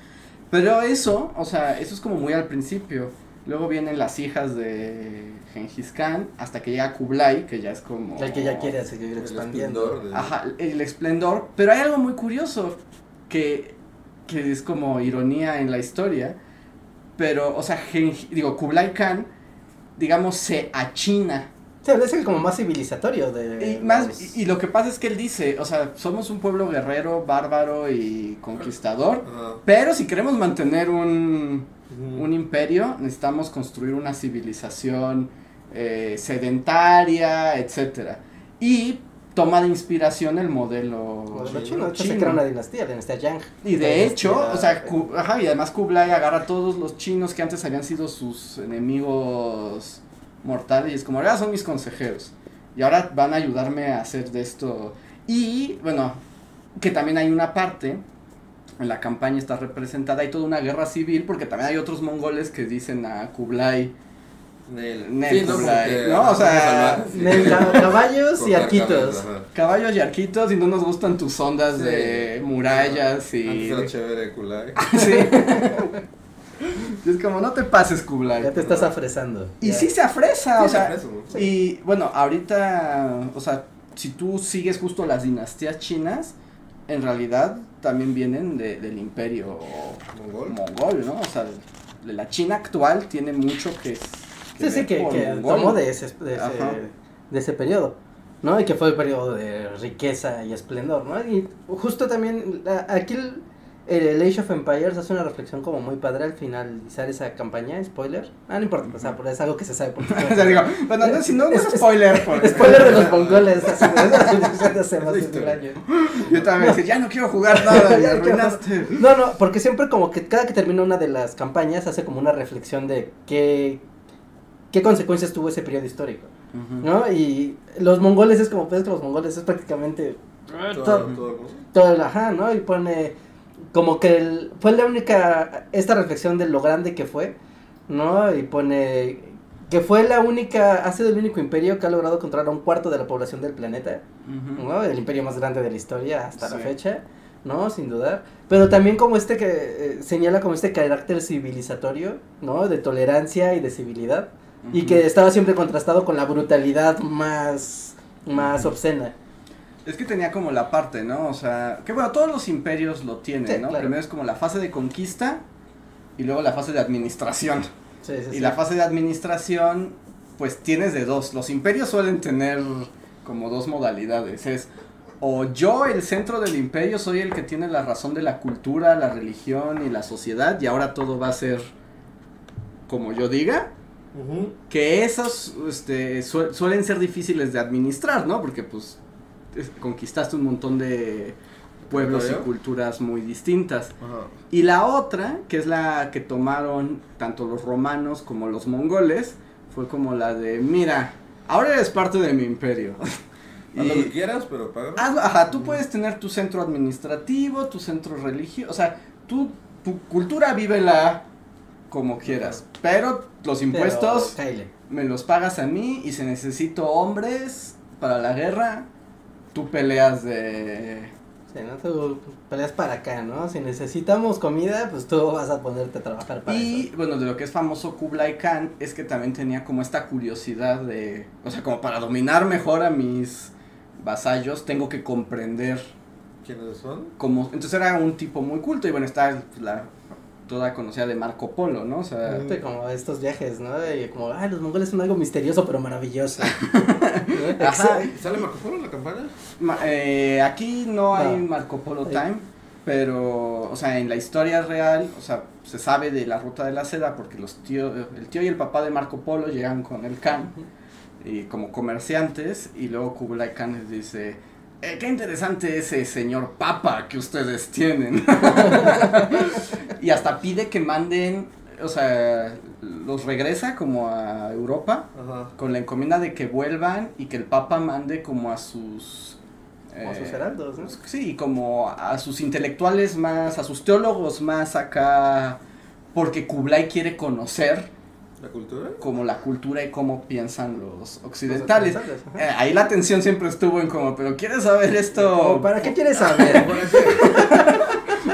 Pero eso, o sea, eso es como muy al principio. Luego vienen las hijas de Genghis Khan hasta que llega Kublai, que ya es como... El que ya quiere seguir El expandiendo. esplendor de- Ajá, el esplendor. Pero hay algo muy curioso que, que es como ironía en la historia. Pero, o sea, digo, Kublai Khan, digamos, se achina. Sí, es el como más civilizatorio de Y, más, los- y, y lo que pasa es que él dice, o sea, somos un pueblo guerrero, bárbaro y conquistador. Pero si queremos mantener un, un imperio, necesitamos construir una civilización eh, sedentaria, etcétera. Y toma de inspiración el modelo, Modelo chino. chino, de hecho se crea una dinastía, la dinastía Yang. Y de Dinastía- hecho, o sea, Ku- ajá, y además Kublai agarra a todos los chinos que antes habían sido sus enemigos mortales y es como, ahora son mis consejeros. Y ahora van a ayudarme a hacer de esto. Y bueno, que también hay una parte, en la campaña está representada, hay toda una guerra civil porque también hay otros mongoles que dicen a Kublai, Nel. Nel Sí, no, Kublai, porque- ¿no? O sea, ca- caballos y arquitos. caballos y arquitos y no nos gustan tus ondas Sí. de murallas y... Antes era chévere Kulai. Sí. Y es como, no te pases, Kublai. Ya te estás afresando. Y Ya. sí se afresa, Sí, o se sea. Y bueno, ahorita, o sea, si tú sigues justo las dinastías chinas, en realidad también vienen de, del imperio Mongol. mongol, ¿no? O sea, de la China actual tiene mucho que. Sí, sí, ver que, que tomó de ese, de, ese, de ese periodo, ¿no? Y que fue el periodo de riqueza y esplendor, ¿no? Y justo también, la- aquí el, el Age of Empires hace una reflexión como muy padre al finalizar esa campaña, spoiler. Ah, no importa, o sea, pero es algo que se sabe por o sea, digo, bueno, no, si no, no es spoiler. porque- Spoiler de los mongoles, hace más de. Yo también decía, ya no quiero jugar nada, Ya arruinaste. No, no, porque siempre como que cada que termina una de las campañas hace como una reflexión de qué, qué consecuencias tuvo ese periodo histórico, ¿no? Y los mongoles es como, pues que los mongoles es prácticamente Todo, todo, todo, ¿no? todo el ajá, ¿no? Y pone como que el- fue la única, esta reflexión de lo grande que fue, ¿no? Y pone que fue la única, ha sido el único imperio que ha logrado controlar a un cuarto de la población del planeta. Ujú. ¿no? El imperio más grande de la historia hasta la Sí. fecha, ¿no? Sin dudar. Pero también como este que eh, señala como este carácter civilizatorio, ¿no? De tolerancia y de civilidad. Y Ujú. que estaba siempre contrastado con la brutalidad más, más Ujú. obscena. Es que tenía como la parte, ¿no? O sea, que bueno, todos los imperios lo tienen, Sí, ¿no? claro. Primero es como la fase de conquista y luego la fase de administración. Sí, sí, Y la fase de administración, pues tienes de dos. Los imperios suelen tener como dos modalidades. Es o yo, el centro del imperio, soy el que tiene la razón de la cultura, la religión y la sociedad, y ahora todo va a ser como yo diga. que esos este, su- suelen ser difíciles de administrar, ¿no? Porque pues es- conquistaste un montón de pueblos y culturas muy distintas. Ajá. Y la otra, que es la que tomaron tanto los romanos como los mongoles, fue como la de, mira, ahora eres parte de mi imperio. Haz lo que quieras, pero paga. Hazlo- ajá, tú puedes tener tu centro administrativo, tu centro religioso, o sea, tú, tu cultura vívela como quieras, pero los impuestos Pero, me los pagas a mí y si necesito hombres para la guerra, tú peleas de... Sí, ¿no? Tú peleas para acá, ¿no? Si necesitamos comida, pues tú vas a ponerte a trabajar para Y eso. bueno, de lo que es famoso Kublai Khan es que también tenía como esta curiosidad de, o sea, como para dominar mejor a mis vasallos, tengo que comprender ¿Quiénes son? como entonces era un tipo muy culto y bueno está la toda conocida de Marco Polo no o sea como estos viajes, ¿no? Y como, ay, los mongoles son algo misterioso pero maravilloso. Ajá. ¿Sale Marco Polo en la campaña? ma- eh, aquí no hay. Marco Polo Ahí. time pero o sea en la historia real o sea se sabe de la ruta de la seda porque los tíos el tío y el papá de Marco Polo llegan con el Khan y como comerciantes y luego Kublai Khan les dice "Eh, qué interesante ese señor papa que ustedes tienen y hasta pide que manden o sea los regresa como a Europa Ajá. con la encomienda de que vuelvan y que el papa mande como a sus Como eh, sus heraldos, ¿no? pues, sí como a sus intelectuales más a sus teólogos más acá porque Kublai quiere conocer ¿La cultura? como la cultura y cómo piensan los occidentales. Los occidentales, ajá. Eh, ahí la atención siempre estuvo en como, pero ¿quieres saber Como, esto? ¿Para qué quieres saber?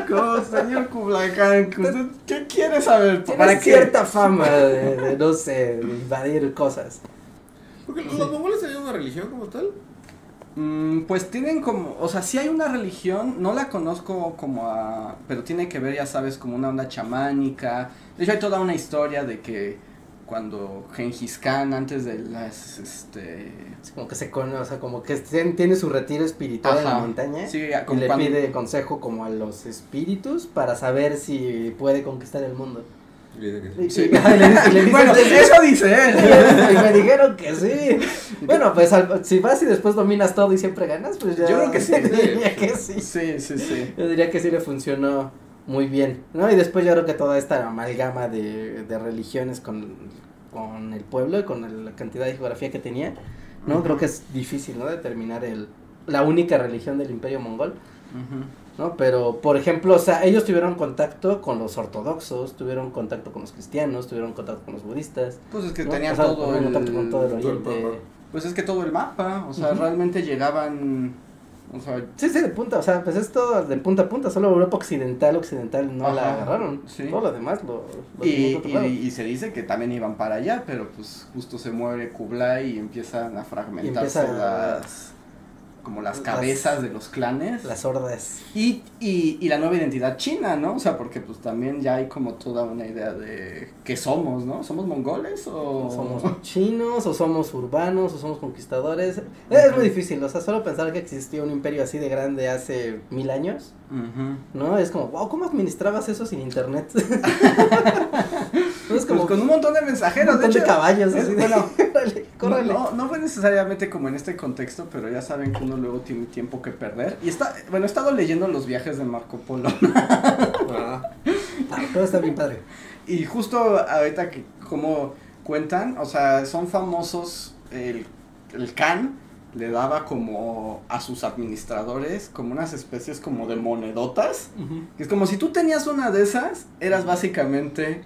Como, señor Kublai Khan, ¿qué quiere saber? ¿Para Tienes qué? cierta fama de, de, no sé, de invadir cosas. Porque los mongoles tenían una religión como tal. Mm, pues tienen como, o sea, sí hay una religión, no la conozco como a, pero tiene que ver, ya sabes, como una onda chamánica. De hecho hay toda una historia de que cuando Genghis Khan, antes de las, este... Es como que se conoce, o sea, como que ten- tiene su retiro espiritual en la montaña. Sí, y como le cuando- pide consejo como a los espíritus para saber si puede conquistar el mundo. Sí. Bueno, eso dice él. y me dijeron que sí. Bueno, pues al- si vas y después dominas todo y siempre ganas, pues ya. Yo creo que sí. diría que sí. Sí, sí, sí. Yo diría que sí le funcionó muy bien, ¿no? Y después yo creo que toda esta amalgama de, de religiones con, con el pueblo y con el- la cantidad de geografía que tenía, ¿no? Creo que es difícil, ¿no? Determinar el, la única religión del imperio mongol, Ujú. ¿no? Pero, por ejemplo, o sea, ellos tuvieron contacto con los ortodoxos, tuvieron contacto con los cristianos, tuvieron contacto con los budistas, Pues es que ¿no? tenían O sea, todo contacto con todo el el... el oriente. Pues es que todo el mapa, o sea, realmente llegaban, o sea... Sí, sí, de punta, o sea, pues es todo de punta a punta, solo Europa occidental, occidental no la agarraron, sí. todo lo demás lo, lo Y, tuvimos otro lado. y, y se dice que también iban para allá, pero pues justo se muere Kublai y empiezan a fragmentarse empieza- las... como las las- cabezas de los clanes. Las hordas. Y, y, y la nueva identidad china, ¿no? O sea, porque pues también ya hay como toda una idea de qué somos, ¿no? ¿Somos mongoles o...? Somos chinos, o somos urbanos, o somos conquistadores. Es muy difícil, o sea, solo pensar que existía un imperio así de grande hace mil años. ¿no? Es como, wow, ¿cómo administrabas eso sin internet? Pues con un montón de un mensajeros, montón de hecho, caballos, es- así de, bueno, córrele, córrele. No, no fue necesariamente como en este contexto, pero ya saben que uno luego tiene tiempo que perder. Y está, bueno, he estado leyendo los viajes de Marco Polo. Ah, Ah, todo está bien padre. Y justo ahorita que como cuentan, o sea, son famosos, el, el Khan le daba como a sus administradores como unas especies como de monedotas. Que es como si tú tenías una de esas, eras básicamente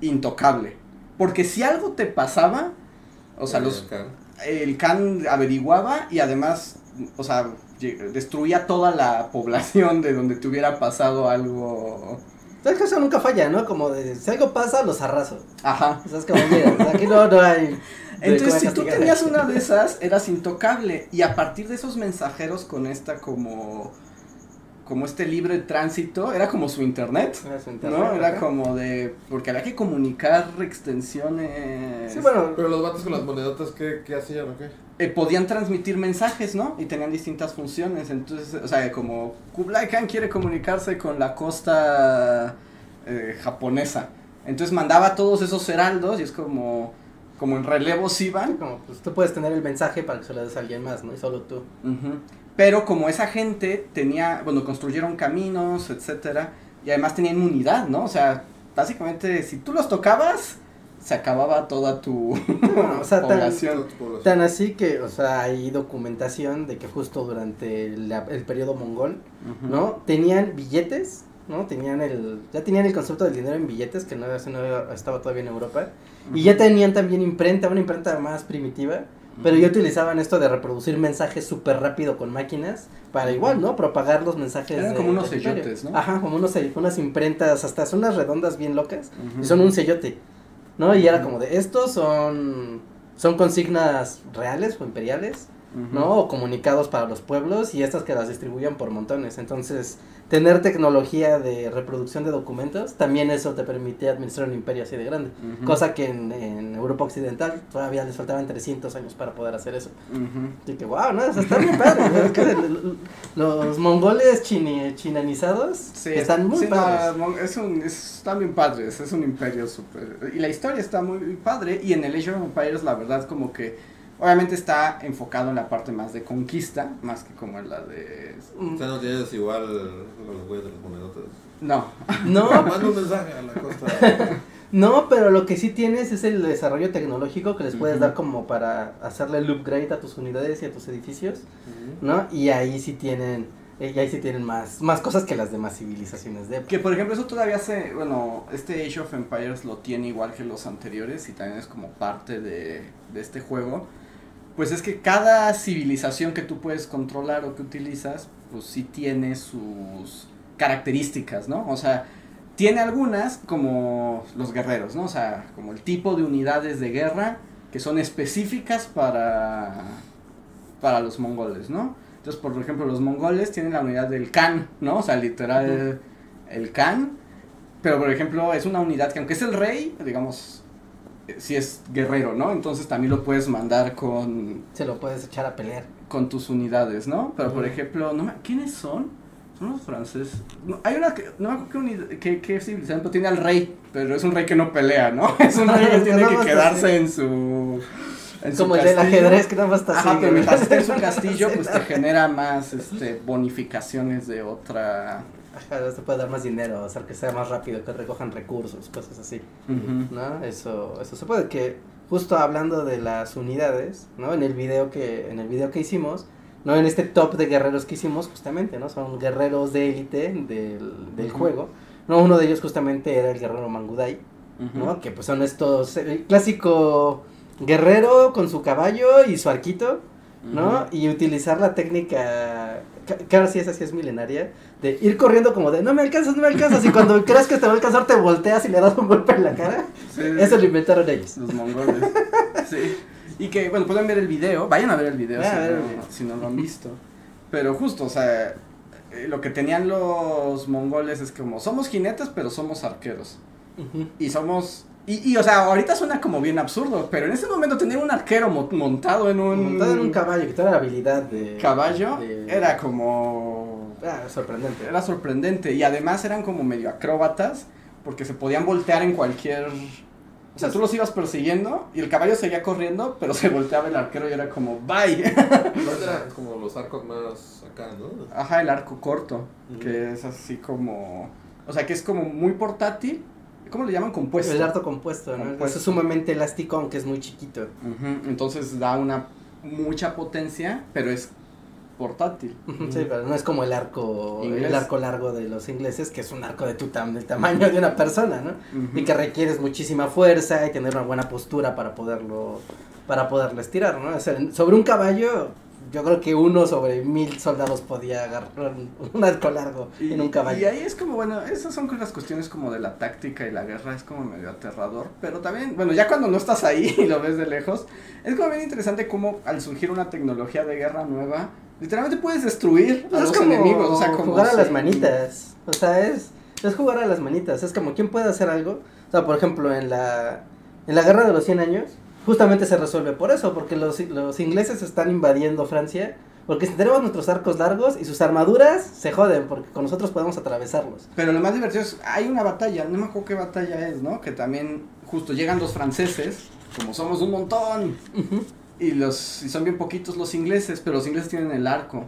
intocable. Porque si algo te pasaba, o sea, los, el Khan averiguaba y además, o sea, destruía toda la población de donde te hubiera pasado algo. ¿Sabes que eso nunca falla, no? Como de, si algo pasa, los arraso. Ajá. O sea, es como, mira, aquí no, no hay... Entonces, si tú tenías una de esas, eras intocable. Y a partir de esos mensajeros con esta como como este libro de tránsito, era como su internet. Era su internet, ¿No? Era como de. Porque había que comunicar extensiones. Sí, bueno, Pero los vatos con las monedotas, ¿qué, qué hacían o qué? eh, podían transmitir mensajes, ¿no? Y tenían distintas funciones. Entonces, o sea, como Kublai Khan quiere comunicarse con la costa eh, japonesa. Entonces mandaba todos esos heraldos y es como, como en relevos iban. Como, pues tú puedes tener el mensaje para que se lo des a alguien más, ¿no? Y solo tú. Ujú. Pero como esa gente tenía, bueno, construyeron caminos, etcétera, y además tenía inmunidad, ¿no? O sea, básicamente si tú los tocabas, se acababa toda tu o sea, tan- población. Tan así que, o sea, hay documentación de que justo durante el periodo mongol. ¿no? Tenían billetes, ¿no? Tenían el, ya tenían el concepto del dinero en billetes, que no, no estaba todavía en Europa. Y ya tenían también imprenta, una imprenta más primitiva, pero ya utilizaban esto de reproducir mensajes súper rápido con máquinas para igual, ¿no? Propagar los mensajes. Eran de- como unos sellotes, ¿no? Ajá, como unos, unas imprentas, hasta son unas redondas bien locas, y son un sellote, ¿no? Y era como de, estos son, son consignas reales o imperiales, ¿no? O comunicados para los pueblos y estas que las distribuían por montones. Entonces, tener tecnología de reproducción de documentos, también eso te permitía administrar un imperio así de grande. Cosa que en, en Europa Occidental todavía les faltaban 300 años para poder hacer eso. Así que, wow, ¿no? Eso está bien padre. ¿no? Es que el- los mongoles chini- chinanizados Sí, están muy sí, no, padres. mon- es un, es, están bien padres, es un imperio súper... Y la historia está muy padre, y en el Age of Empires la verdad como que, obviamente está enfocado en la parte más de conquista, más que como en la de... Mm, O sea, no tienes igual los güeyes de los monedotes. No, No, Manda un mensaje a la costa. no, pero lo que sí tienes es el desarrollo tecnológico que les puedes dar como para hacerle el upgrade a tus unidades y a tus edificios. ¿no? Y ahí sí tienen, eh, y ahí sí tienen más, más cosas que las demás civilizaciones de que por ejemplo eso todavía se... Bueno, este Age of Empires lo tiene igual que los anteriores, y también es como parte de, de este juego. Pues es que cada civilización que tú puedes controlar o que utilizas, pues sí tiene sus características, ¿no? O sea, tiene algunas como los guerreros, ¿no? O sea, como el tipo de unidades de guerra que son específicas para, para los mongoles, ¿no? Entonces, por ejemplo, los mongoles tienen la unidad del Khan, ¿no? O sea, literal, el Khan. Pero, por ejemplo, es una unidad que aunque es el rey, digamos, sí es guerrero, ¿no? Entonces también lo puedes mandar con, Se lo puedes echar a pelear. con tus unidades, ¿no? Pero, por ejemplo, no me- ¿quiénes son? Son los franceses. No, hay una que, no me acuerdo qué, unidad- qué, qué civilización, pero tiene al rey, pero es un rey que no pelea, ¿no? Es un rey que que tiene que quedarse en su... en su Como el del ajedrez que nada más está. Ajá, pero mientras esté en su castillo, pues te genera más este, bonificaciones de otra... Ajá, te puede dar más dinero, hacer que sea más rápido, que recojan recursos, cosas así. ¿no? Eso, eso se puede que justo hablando de las unidades, ¿no? En el video que, en el video que hicimos, ¿no? En este top de guerreros que hicimos, justamente, ¿no? Son guerreros de élite del, del juego. ¿no? Uno de ellos justamente era el guerrero Mangudai. ¿no? Que pues son estos, el clásico guerrero con su caballo y su arquito, ¿no? Y utilizar la técnica, que, ahora sí esa sí es milenaria, de ir corriendo como de, no me alcanzas, no me alcanzas, y cuando crees que te va a alcanzar te volteas y le das un golpe en la cara. Sí, Eso lo inventaron ellos. Los mongoles. sí. Y que, bueno, pueden ver el video. Vayan a ver el video, si, ver no, video. si no lo han visto. Pero justo, o sea, eh, lo que tenían los mongoles es como, somos jinetes, pero somos arqueros. Y somos... Y, y, o sea, ahorita suena como bien absurdo, pero en ese momento tener un arquero mo- montado en un... Montado en un caballo, que toda la habilidad de... caballo de- era como... Ah, sorprendente. Era sorprendente. Y además eran como medio acróbatas, porque se podían voltear en cualquier... O sea, tú los ibas persiguiendo y el caballo seguía corriendo, pero se volteaba el arquero y era como, bye. Eran como los arcos más acá, ¿no? Ajá, el arco corto, que es así como... O sea, que es como muy portátil. ¿Cómo le llaman? Compuesto. el arco compuesto, ¿no? Compuesto. Es sumamente elástico, aunque es muy chiquito. Entonces da una mucha potencia, pero es portátil. Sí, pero no es como el arco, Inglés. el arco largo de los ingleses, que es un arco de tu tam del tamaño de una persona, ¿no? Y que requieres muchísima fuerza y tener una buena postura para poderlo, para poderlo estirar, ¿no? O sea, sobre un caballo, yo creo que uno sobre mil soldados podía agarrar un, arco largo Y, en un caballo. y ahí es como, bueno, esas son las cuestiones como de la táctica y la guerra, es como medio aterrador, pero también, bueno, ya cuando no estás ahí y lo ves de lejos, es como bien interesante cómo al surgir una tecnología de guerra nueva, literalmente puedes destruir a los como enemigos, o sea, como jugar a las manitas. O sea, es, es jugar a las manitas. Es como, ¿quién puede hacer algo? O sea, por ejemplo, en la, en la guerra de los 100 años, justamente se resuelve por eso, porque los, los ingleses están invadiendo Francia. Porque si tenemos nuestros arcos largos y sus armaduras, se joden, porque con nosotros podemos atravesarlos. Pero lo más divertido es, hay una batalla, no me acuerdo qué batalla es, ¿no? Que también justo llegan los franceses como somos un montón, y los y son bien poquitos los ingleses, pero los ingleses tienen el arco.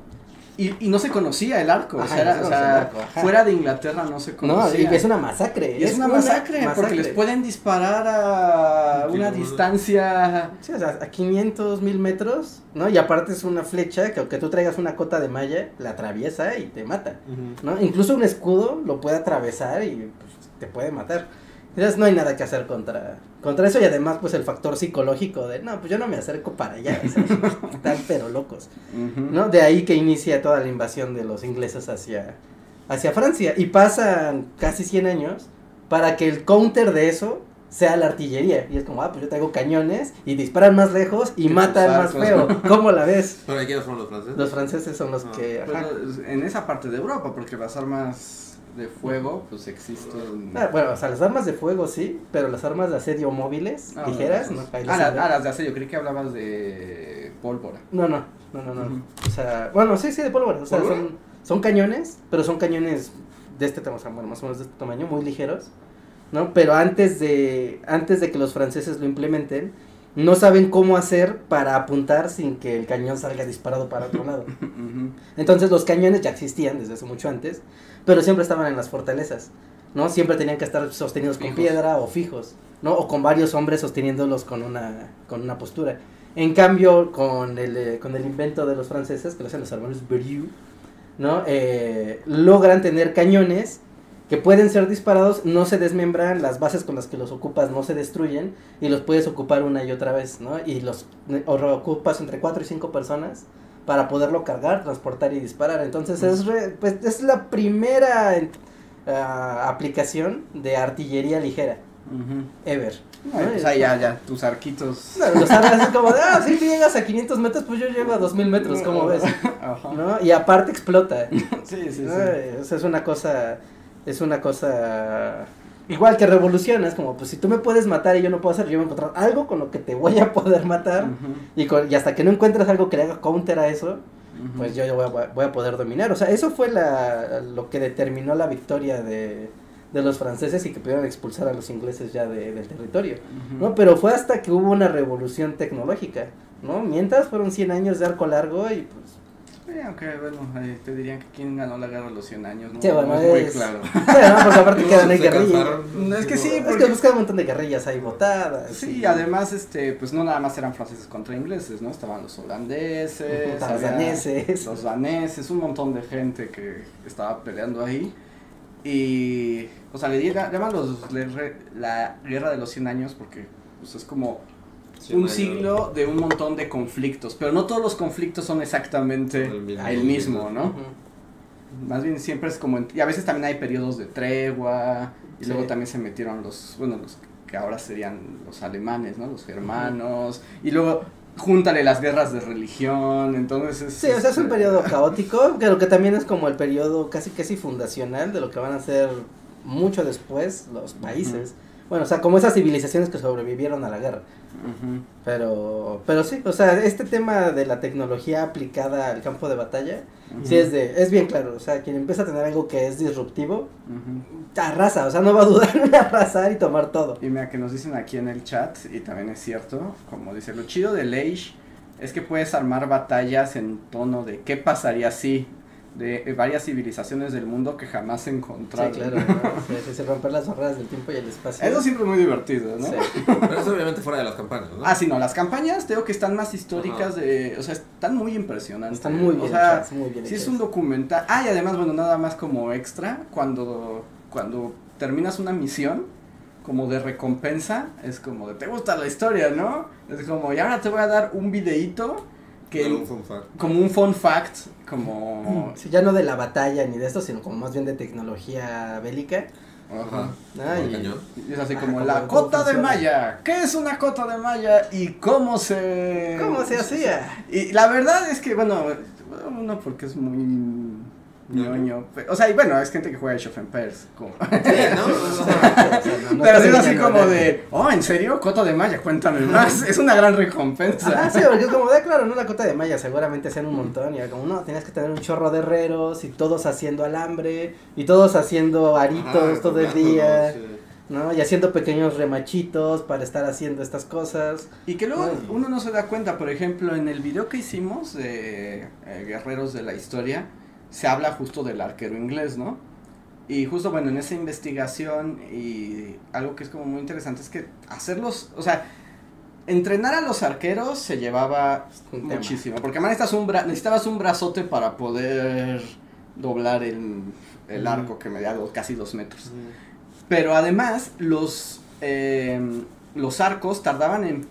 Y, y no se conocía el arco, o sea, era- no o se conocía sea, el arco, ajá. fuera de Inglaterra no se No, conocía. y es una masacre. Y es una masacre, porque les pueden disparar a una distancia. Sí, o sea, a 500 mil metros, ¿no? Y aparte es una flecha que aunque tú traigas una cota de malla, la atraviesa y te mata, ¿no? Incluso un escudo lo puede atravesar y pues, te puede matar. Entonces no hay nada que hacer contra, contra eso y además pues el factor psicológico de, no, pues yo no me acerco para allá, o sea, están pero locos. ¿no? De ahí que inicia toda la invasión de los ingleses hacia, hacia Francia y pasan casi 100 años para que el counter de eso sea la artillería. Y es como, ah, pues yo traigo cañones y disparan más lejos y Que matan más feo. ¿Cómo la ves? ¿Pero quiénes son los franceses? Los franceses son los Ah, que... ajá. Pues, en esa parte de Europa, porque las armas de fuego, pues existen. Ah, bueno, o sea, las armas de fuego sí, pero las armas de asedio móviles, Ah, ligeras, bueno, no, ahí Ah, las sabe. ah, las de asedio, creí que hablabas de pólvora. no, no, no, no, no. Ujú. O sea, bueno, sí, sí, de pólvora. O sea, ¿Pólvora? son, son cañones, pero son cañones de este tamaño, o sea, bueno, más o menos de este tamaño, muy ligeros, ¿no? Pero antes de, antes de que los franceses lo implementen, no saben cómo hacer para apuntar sin que el cañón salga disparado para otro lado. Entonces los cañones ya existían desde hace mucho antes, pero siempre estaban en las fortalezas, ¿no? Siempre tenían que estar sostenidos con Fijos. piedra o fijos, ¿no? O con varios hombres sosteniéndolos con una, con una postura. En cambio, con el, eh, con el invento de los franceses, que lo hacen los hermanos Berrioux, ¿no? Eh, logran tener cañones que pueden ser disparados, no se desmembran, las bases con las que los ocupas no se destruyen y los puedes ocupar una y otra vez, ¿no? Y los eh, ocupas entre 4 y 5 personas para poderlo cargar, transportar y disparar. Entonces es, re- pues, es la primera eh, aplicación de artillería ligera, ever. Ay, pues ahí ya, ya, tus arquitos. No, Los armas es como de, ah, si tú llegas a 500 metros, pues yo llego a 2000 metros, ¿cómo ves? Ajá. ¿No? Y aparte explota. Sí, sí, sí. O sea, es una cosa, es una cosa igual que revolución, es como, pues si tú me puedes matar y yo no puedo hacer, yo voy a encontrar algo con lo que te voy a poder matar y, con- y hasta que no encuentres algo que le haga counter a eso, pues yo, yo voy, a, voy a poder dominar. O sea, eso fue la, lo que determinó la victoria de, de los franceses y que pudieron expulsar a los ingleses ya de- del territorio. ¿no? Pero fue hasta que hubo una revolución tecnológica, ¿no? Mientras fueron 100 años de arco largo y pues... Sí, aunque bueno, ahí te dirían que quién ganó la guerra de los 100 años, ¿no? Sí, bueno, No es muy es- claro. Bueno, porque aparte quedan ahí Se guerrillas. cansaron. Es que sí, Es porque- que busca un montón de guerrillas ahí botadas. Sí, y- además, este, pues no nada más eran franceses contra ingleses, ¿no? Estaban los holandeses, Los daneses. los daneses, un montón de gente que estaba peleando ahí. Y, o sea, le llega- llaman los, le la guerra de los 100 años porque pues, es como Sí, un siglo de un montón de conflictos, pero no todos los conflictos son exactamente El mismo. el mismo, ¿no? Más bien siempre es como, en- y a veces también hay periodos de tregua, y Sí. luego también se metieron los, bueno, los que ahora serían los alemanes, ¿no? Los germanos, y luego júntale las guerras de religión, entonces es... Sí, o sea, es un este, periodo caótico, pero que también es como el periodo casi casi fundacional de lo que van a ser mucho después los países. Bueno, o sea, como esas civilizaciones que sobrevivieron a la guerra. Pero, pero sí, o sea, este tema de la tecnología aplicada al campo de batalla, sí es de, es bien claro, o sea, quien empieza a tener algo que es disruptivo, arrasa, o sea, no va a dudar en arrasar y tomar todo. Y mira que nos dicen aquí en el chat, y también es cierto, como dice, lo chido de Age es que puedes armar batallas en tono de qué pasaría si, de varias civilizaciones del mundo que jamás se Sí, encontraron. claro, ¿no? Sí, sí, sí, romper las barreras del tiempo y el espacio. Eso siempre es muy divertido, ¿no? Sí. Pero eso obviamente fuera de las campañas, ¿no? Ah, sí, no, las campañas tengo que están más históricas de, o sea, están muy impresionantes. Están muy bien O sea, hechas, muy bien sí es un documental. Ah, y además, bueno, nada más como extra, cuando, cuando terminas una misión, como de recompensa, es como de, ¿te gusta la historia, no? Es como, y ahora te voy a dar un videíto que, Pero un fun fact. como un fun fact, como... Sí, ya no de la batalla ni de esto, sino como más bien de tecnología bélica. Ajá. Ah, y- cañón. Y es así como como la cota de malla. ¿Qué es una cota de malla y cómo se ¿Cómo se hacía? Y la verdad es que, bueno, uno porque es muy Ñoño. O sea, y bueno, es gente que juega Age of Empires. Como... Sí, ¿no? O sea, no- no Pero es así como nada. de, oh, ¿en serio? Cota de malla, cuéntame más. Es una gran recompensa. Ajá, sí, porque es como, de claro, en una cota de malla seguramente hacían un montón y era como, no, tenías que tener un chorro de herreros y todos haciendo alambre y todos haciendo aritos todo el día. sí. ¿no? Y haciendo pequeños remachitos para estar haciendo estas cosas. Y que luego uno no se da cuenta, por ejemplo, en el video que hicimos de eh, Guerreros de la Historia, se habla justo del arquero inglés, ¿no? Y justo, bueno, en esa investigación y algo que es como muy interesante es que hacerlos, o sea, entrenar a los arqueros se llevaba Un tema. muchísimo, porque además necesitas un bra- necesitabas un brazote para poder doblar el, el arco que medía dos- casi dos metros. Pero además, los, eh, los arcos tardaban en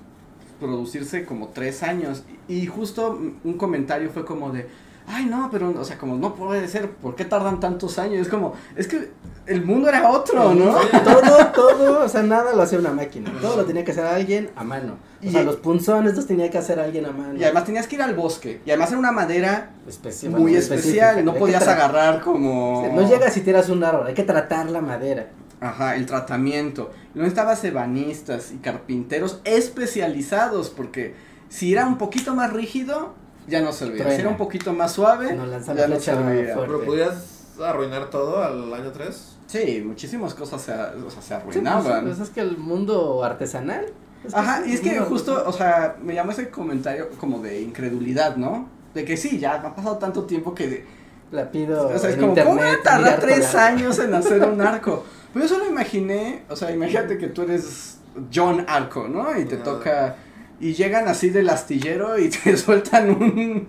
producirse como tres años. Y justo un comentario fue como de, ay no, pero, o sea, como no puede ser, ¿por qué tardan tantos años? Es como, es que el mundo era otro, ¿no? Todo, todo, o sea, nada lo hacía una máquina. Todo lo tenía que hacer alguien a mano. O Y- sea, los punzones los tenía que hacer alguien a mano. Y además tenías que ir al bosque. Y además era una madera Especi- muy especial. No podías agarrar como... No llegas y tiras un árbol, hay que tratar la madera. Ajá, el tratamiento. No necesitabas ebanistas y carpinteros especializados porque si era un poquito más rígido, ya no servía. Si Truena. era un poquito más suave, No ya la no servía. Pero podías arruinar todo al año 3. Sí, muchísimas cosas se, o sea, se Sí, arruinaban. pues, pues es que el mundo artesanal. es Ajá, y es que justo, artesanal. o sea, me llamó ese comentario como de incredulidad, ¿no? De que sí, ya ha pasado tanto tiempo que... La pido O sea, es en como, ¿cómo internet. a tardar tres años en hacer un arco? Pero yo solo imaginé, o sea, imagínate que tú eres John Arco, ¿no? Y te toca... Y llegan así del astillero y te sueltan un,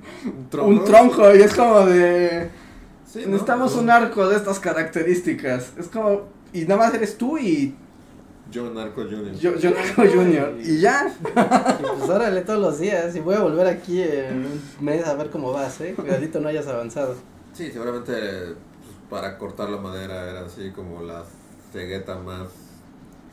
tronco? un tronco y es como de... Sí, ¿no? Necesitamos un arco de estas características. Es como... Y nada más eres tú y John Narco Jr. yo, John Arco Jr. Y ya. Y pues órale todos los días. Y voy a volver aquí en un mes a ver cómo vas, eh. Cuidadito no hayas avanzado. Sí, seguramente pues, para cortar la madera era así como la cegueta más.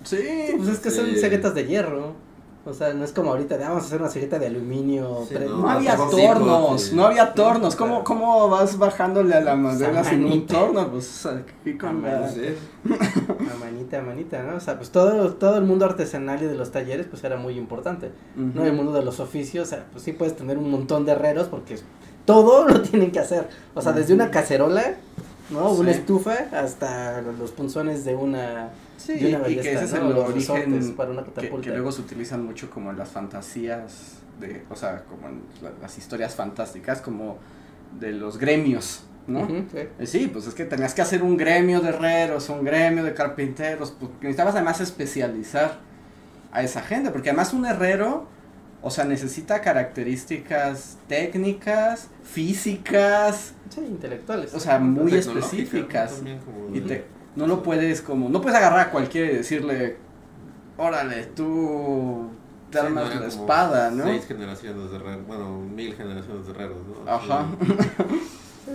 Sí. Pues es que son ceguetas de hierro. O sea, no es como ahorita de "Ah, vamos a hacer una cegueta de aluminio. Sí, no, No había tornos, sí. no había tornos. ¿Cómo, ¿Cómo vas bajándole a la madera sin un torno? Pues aquí con A la... mano. Sí. A manita, manita, ¿no? O sea, pues todo, todo el mundo artesanal y de los talleres, pues era muy importante. ¿no? El mundo de los oficios, o sea, pues sí puedes tener un montón de herreros porque todo lo tienen que hacer. O sea, desde una cacerola, ¿no? Una Sí. estufa hasta los punzones de una Sí, y que ese es el Los origen para una que, luego se utilizan mucho como en las fantasías, de, o sea, como en la- las historias fantásticas, como de los gremios, ¿no? Sí. Eh, Sí, pues es que tenías que hacer un gremio de herreros, un gremio de carpinteros, porque necesitabas además especializar a esa gente, porque además un herrero, o sea, necesita características técnicas, físicas, Sí, intelectuales. o sea, muy específicas. También como Y de- te, no lo puedes como, no puedes agarrar a cualquiera y decirle, órale, tú te Sí, armas la espada, ¿no? Seis generaciones de herreros, bueno, mil generaciones de herreros, ¿no? Ajá.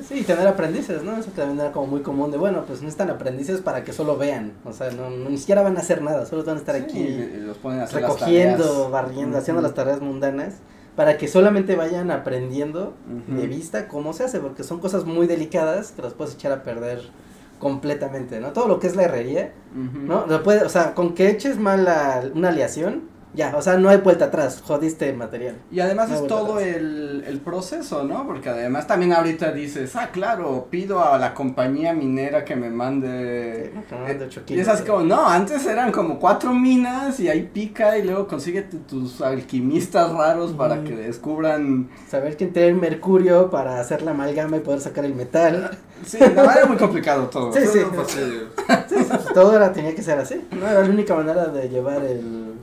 Sí, y tener aprendices, ¿no? Eso también era como muy común de, bueno, pues necesitan aprendices para que solo vean. O sea, no, no- ni siquiera van a hacer nada, solo van a estar Sí, aquí y los ponen a hacer las recogiendo, barriendo, haciendo las tareas mundanas, para que solamente vayan aprendiendo de vista cómo se hace, porque son cosas muy delicadas que las puedes echar a perder completamente, ¿no? Todo lo que es la herrería. ¿no? Lo puede, o sea, con que eches mal la- una aleación, ya, o sea, no hay vuelta atrás, jodiste material. Y además No es todo el, el proceso, ¿no? Porque además también ahorita dices, ah, claro, pido a la compañía minera que me mande... Que me mande ocho Y kilos es así de- como, no, antes eran como cuatro minas y ahí pica y luego consíguete tus alquimistas raros para que descubran... Saber quién tiene el mercurio para hacer la amalgama y poder sacar el metal. Sí, la verdad era muy complicado todo. Sí, sí. Sí, sí, todo era, tenía que ser así. No era la única manera de llevar el,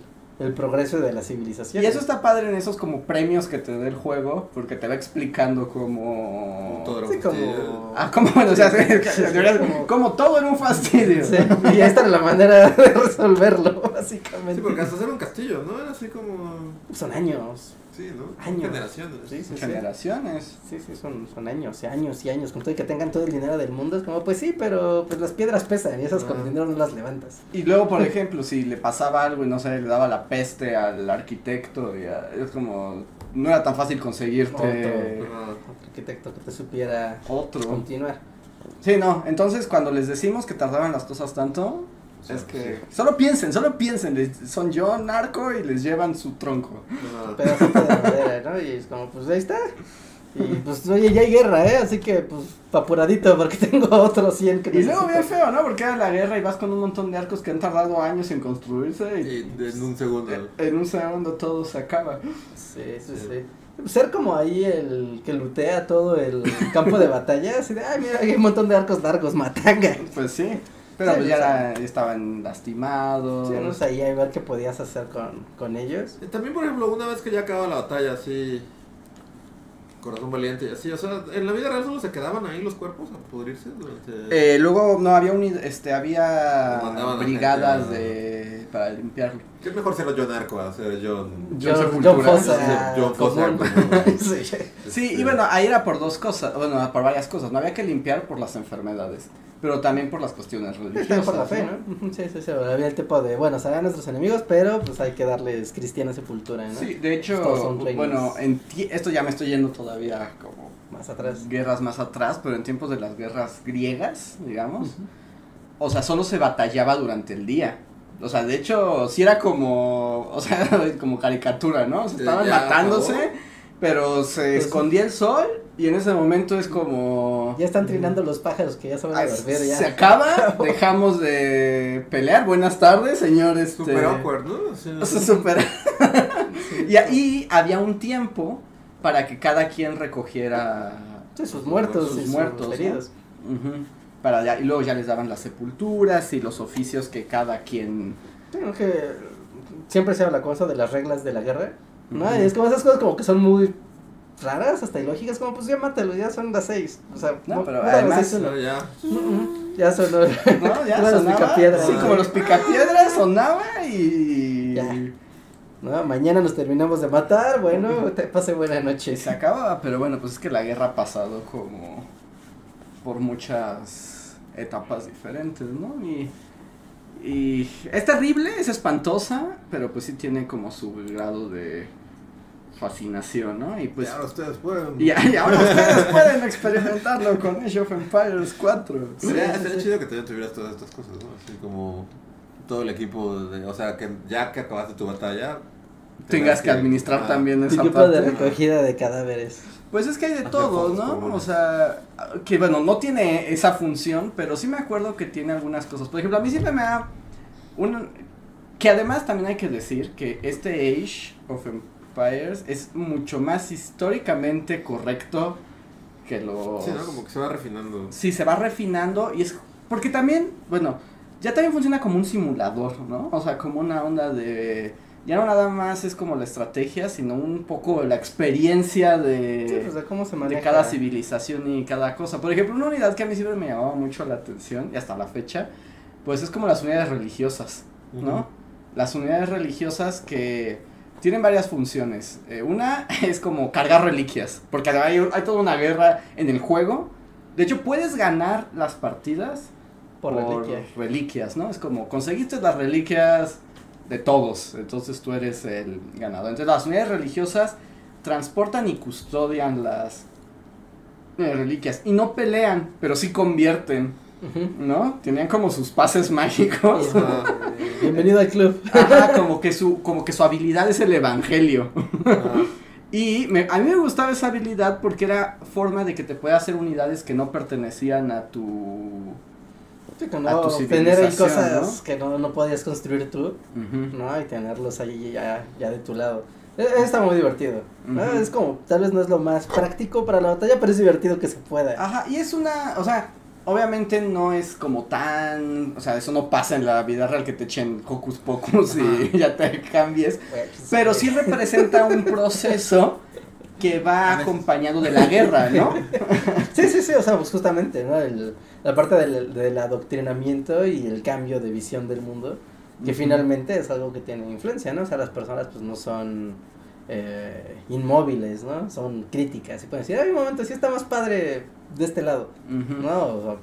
el progreso de la civilización. Y eso está padre en esos como premios que te da el juego, porque te va explicando cómo... Todo Sí, como... Ah, como, bueno, o sea, Sí, como, como todo era un fastidio. Sí, y esta era la manera de resolverlo, básicamente. Sí, porque hasta hacer un castillo, ¿no? Era así como. Son años. Sí, ¿no? Años. Generaciones. Sí, sí. Generaciones. Sí, sí, son, son años y años y años. Con todo y que tengan todo el dinero del mundo, es como, pues sí, pero pues las piedras pesan y esas con Ah. dinero no las levantas. Y luego, por ejemplo, si le pasaba algo y no sé, le daba la peste al arquitecto, y a- es como, no era tan fácil conseguirte Ajá. Otro arquitecto que te supiera otro. continuar. Sí, no, entonces cuando les decimos que tardaban las cosas tanto, es que sí. solo piensen, solo piensen, les- son yo, narco, y les llevan su tronco. Pedacito de madera, ¿no? Y es como, pues ahí está. Y pues, oye, ya hay guerra, ¿eh? Así que, pues, apuradito, porque tengo otros 100 que Y luego bien feo, ¿no? Porque era la guerra y vas con un montón de arcos que han tardado años en construirse y, Y en un segundo. en un segundo todo se acaba. Sí, sí, sí. Ser como ahí el que lutea todo el campo de batalla, así de, ay, mira, hay un montón de arcos largos, matanga. Pues sí. Pero Sí, pues ya estaban lastimados. Sí, no sé, ahí a ver qué podías hacer con, con ellos. Y También, por ejemplo, una vez que ya acaba la batalla, así. Corazón valiente y así. O sea, en la vida real solo se quedaban ahí los cuerpos a pudrirse durante. Eh, luego no había un, este había brigadas gente de para limpiarlo. ¿Qué es mejor ser John Arco a ser John. John John, Sepultura. John Fosa. John Fosa común. común. Sí. Sí, y bueno, ahí era por dos cosas, bueno, por varias cosas. No había que limpiar por las enfermedades, pero también por las cuestiones religiosas. por la fe, ¿no? Sí, sí, sí. Había el tipo de, bueno, serán nuestros enemigos, pero pues hay que darles cristiana sepultura, ¿no? Sí, de hecho, bueno, en ti- esto ya me estoy yendo todavía como Más atrás. guerras más atrás, pero en tiempos de las guerras griegas, digamos, o sea, solo se batallaba durante el día. O sea, de hecho, sí era como, o sea, como caricatura, ¿no? O sea, estaban ya matándose, pero se Pues sí. escondía el sol y en ese momento es como... Ya están trinando los pájaros que ya se van a "Ay, dormir ya. Se acaba, dejamos de pelear. Buenas tardes, señor. Este... Super awkward, ¿no? O sea, súper. y ahí había un tiempo para que cada quien recogiera Sí, sus muertos, sus sus muertos, ¿no? heridos. Ujú. Para ya- y luego ya les daban las sepulturas y los oficios que cada quien. Creo que siempre se habla cosa de las reglas de la guerra. ¿no? Y es como esas cosas como que son muy raras, hasta ilógicas, como pues ya mátalo, ya son las seis. O sea, No, pero además- seis, uno. No, ya. Ya son los- ¿No? Ya Como los sonaba. picapiedras. Sí, como los picapiedras sonaba y. Ya. ¿no? Mañana nos terminamos de matar, bueno, te pase buena noche. Y se acababa, pero bueno, pues es que la guerra ha pasado como por muchas etapas diferentes, ¿no? Y, y es terrible, es espantosa, pero pues sí tiene como su grado de fascinación, ¿no? Y pues y ahora ustedes pueden. y, y ahora ustedes pueden experimentarlo con Age of Empires 4. Sería, chido que también tuvieras todas estas cosas, ¿no? Así como todo el equipo, de, o sea, que ya que acabaste tu batalla... Tengas que administrar ah, también esa equipo de parte. recogida de cadáveres. Pues es que hay de todo, ¿no? comunes. O sea, que bueno, no tiene esa función, pero sí me acuerdo que tiene algunas cosas. Por ejemplo, a mí siempre me da un... Que además también hay que decir que este Age of Empires es mucho más históricamente correcto que los... Sí, ¿no? Como que se va refinando. Sí, se va refinando y es... Porque también, bueno, ya también funciona como un simulador, ¿no? O sea, como una onda de... Ya no nada más es como la estrategia, sino un poco la experiencia de Sí, pues de cómo se maneja. de cada civilización y cada cosa. Por ejemplo, una unidad que a mí siempre me llamaba mucho la atención, y hasta la fecha, pues es como las unidades religiosas, ¿no? Las unidades religiosas que tienen varias funciones. Eh, una es como cargar reliquias, porque hay, hay toda una guerra en el juego. De hecho, puedes ganar las partidas Por reliquia. reliquias, ¿no? Es como conseguiste las reliquias de todos, entonces tú eres el ganador. Entonces las unidades religiosas transportan y custodian las eh, reliquias y no pelean, pero sí convierten. ¿no? Tenían como sus pases mágicos. Ajá. Bienvenido al club. Ajá, como que su como que su habilidad es el evangelio. Y me- a mí me gustaba esa habilidad porque era forma de que te pueda hacer unidades que no pertenecían a tu Sí, A tu tener ahí cosas ¿no? que no, no podías construir tú. ¿no? Y tenerlos ahí ya, ya de tu lado. E- Eso está muy divertido. Es como, tal vez no es lo más práctico para la batalla, pero es divertido que se pueda. Ajá, y es una, o sea, obviamente no es como tan, o sea, eso no pasa en la vida real que te echen hocus pocus y ya te cambies, pues, pero sí representa un proceso que va acompañado de la guerra, ¿no? Sí, sí, sí, o sea, pues justamente, ¿no? El, la parte del, del adoctrinamiento y el cambio de visión del mundo, que finalmente es algo que tiene influencia, ¿no? O sea, las personas pues no son eh, inmóviles, ¿no? Son críticas y pueden decir, ay, un momento, sí está más padre de este lado. ¿no? O sea,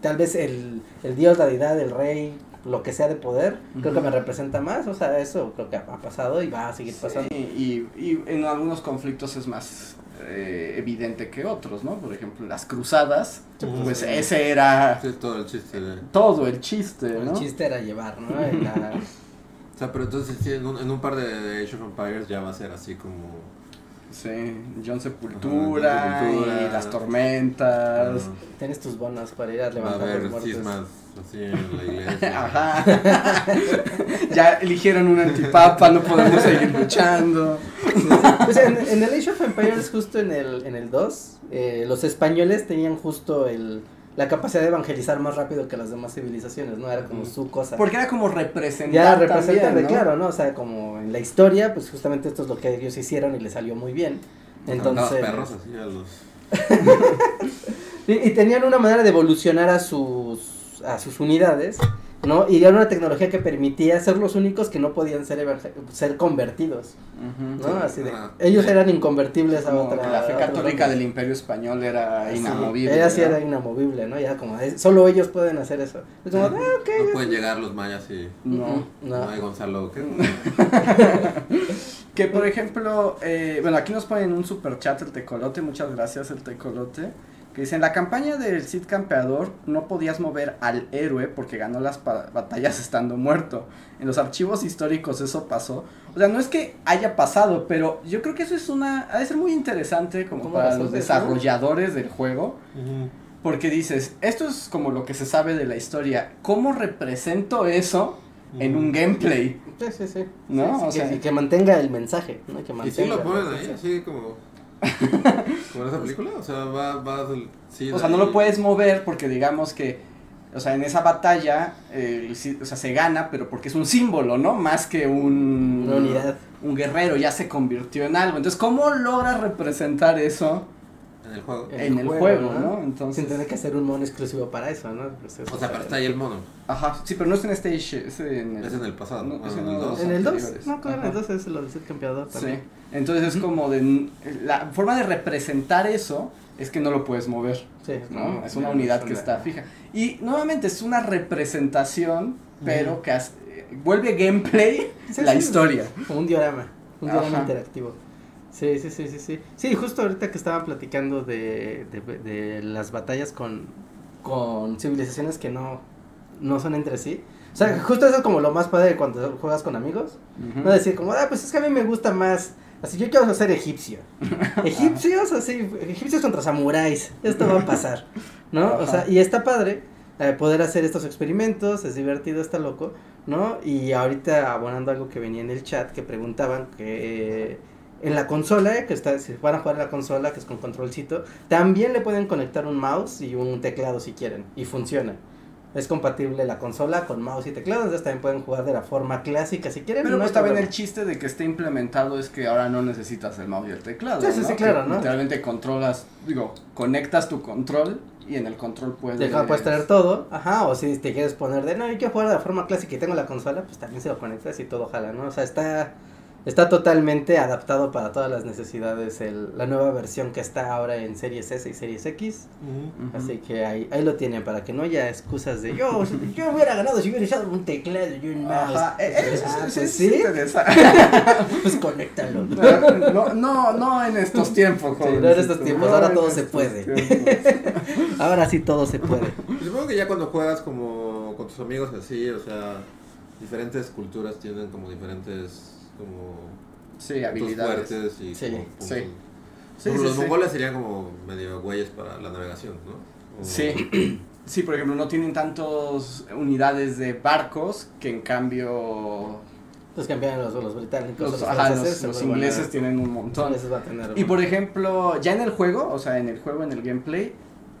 tal vez el, el dios, la deidad, el rey, lo que sea de poder, creo que me representa más, o sea, eso creo que ha pasado y va a seguir pasando. Sí, y, y en algunos conflictos es más eh, evidente que otros, ¿no? Por ejemplo, las cruzadas, pues Sí. ese era Sí, todo el chiste de... todo el chiste, El chiste era llevar, ¿no? La- O sea, pero entonces sí, en un, en un par de, de Age of Empires ya va a ser así como... Sí, John Sepultura, Ajá, John Sepultura. y las tormentas. Ajá. Tienes tus bonos para ir a Va a levantar los haber muertos. cismas así en la iglesia. Ajá. ya eligieron un antipapa, no podemos seguir luchando. Pues en, en el Age of Empires, justo en el, en el 2, eh, los españoles tenían justo el, la capacidad de evangelizar más rápido que las demás civilizaciones, ¿no? Era como su cosa. Porque era como representar. ya representa también, de ¿no? claro, ¿no? O sea, como en la historia, pues justamente esto es lo que ellos hicieron y les salió muy bien. Entonces, perros así a los. y, y tenían una manera de evolucionar a sus, a sus unidades, ¿no? Y era una tecnología que permitía ser los únicos que no podían ser, ser convertidos, Ujú. ¿no? Así de, Ajá. ellos eran inconvertibles a otra. la fe católica del Imperio Español era Sí, inamovible. Ella sí era inamovible, ¿no? Ya como, eh, solo ellos pueden hacer eso. Es como, ah, ok. No pueden sí. llegar los mayas y. No. No. No hay Gonzalo. ¿qué? Que por ejemplo, eh, bueno, aquí nos ponen un super chat el tecolote, muchas gracias el tecolote. Que dice, en la campaña del Cid Campeador no podías mover al héroe porque ganó las batallas estando muerto. En los archivos históricos eso pasó. O sea, no es que haya pasado, pero yo creo que eso es una... Ha de ser muy interesante como ¿Cómo para los desarrolladores del juego. Porque dices, esto es como lo que se sabe de la historia. ¿Cómo represento eso en un gameplay? Sí, sí, sí. ¿No? Sí, sí, O que, sea- y que mantenga el mensaje, ¿no? Que Y sí lo ponen ahí, así como. Como en esa película. O sea, va, va del. Sí, O sea, no lo puedes mover porque digamos que, o sea, en esa batalla, eh, sí- o sea, se gana, pero porque es un símbolo, ¿no? Más que un... Una unidad. Un guerrero, ya se convirtió en algo. Entonces, ¿cómo logras representar eso En el juego. en, el juego, ¿no? Entonces... Sin tener que hacer un mono exclusivo para eso, ¿no? Pues eso O sea, pero está ahí el mono. Ajá, sí, pero no es en Stage, es en el... Es en el pasado. No, bueno, es en el los- dos. En el 2, anteriores. no, claro, en el Ajá. 2 es lo del set campeador Sí, también. entonces es como de... La forma de representar eso es que no lo puedes mover. Sí, ¿no? Es una unidad que está fija. Y nuevamente es una representación, pero que hace- vuelve gameplay Sí, la sí, historia. Como un diorama, un diorama Ajá. interactivo. Sí, sí, sí, sí, sí. Sí, justo ahorita que estaban platicando de, de, de las batallas con, con civilizaciones que no, no son entre sí. O sea, justo eso es como lo más padre cuando juegas con amigos. No decir como, ah, pues es que a mí me gusta más. Así yo quiero ser egipcio. Egipcios, así, egipcios contra samuráis. Esto va a pasar. ¿No? O sea, y está padre eh, poder hacer estos experimentos. Es divertido, está loco. ¿No? Y ahorita abonando algo que venía en el chat que preguntaban que. eh, en la consola, que está, si van a jugar en la consola, que es con controlcito, también le pueden conectar un mouse y un teclado si quieren, y funciona. Es compatible la consola con mouse y teclado, entonces también pueden jugar de la forma clásica si quieren. Pero no pues también el chiste de que esté implementado es que ahora no necesitas el mouse y el teclado. Sí, sí, ¿no? sí, claro, Que ¿no? Literalmente controlas, digo, conectas tu control y en el control puedes... Deja, puedes tener todo, ajá, o si te quieres poner de, no, yo quiero jugar de la forma clásica y tengo la consola, pues también se lo conectas y todo jala, ¿no? O sea, está, está totalmente adaptado para todas las necesidades el, la nueva versión que está ahora en Series S y Series X, así que ahí, ahí lo tienen para que no haya excusas de, yo, yo hubiera ganado si hubiera usado un teclado y un mouse. Ah, pues sí, es interesante. pues conéctalo. No, no, no en estos tiempos, Sí, no en estos tiempos, ahora todo se puede. Ahora sí todo se puede. Y Supongo que ya cuando juegas como con tus amigos así, o sea, diferentes culturas tienen como diferentes como Sí, habilidades. fuertes y Sí, como sí. Sí, los sí. mongoles serían como medio güeyes para la navegación, ¿no? O- Sí. Sí, por ejemplo, no tienen tantas unidades de barcos que en cambio Los los, los británicos, los, los, ajá, los- a- ingleses tienen un montón. a tener Y por ejemplo, ya en el juego, o sea, en el juego, en el gameplay,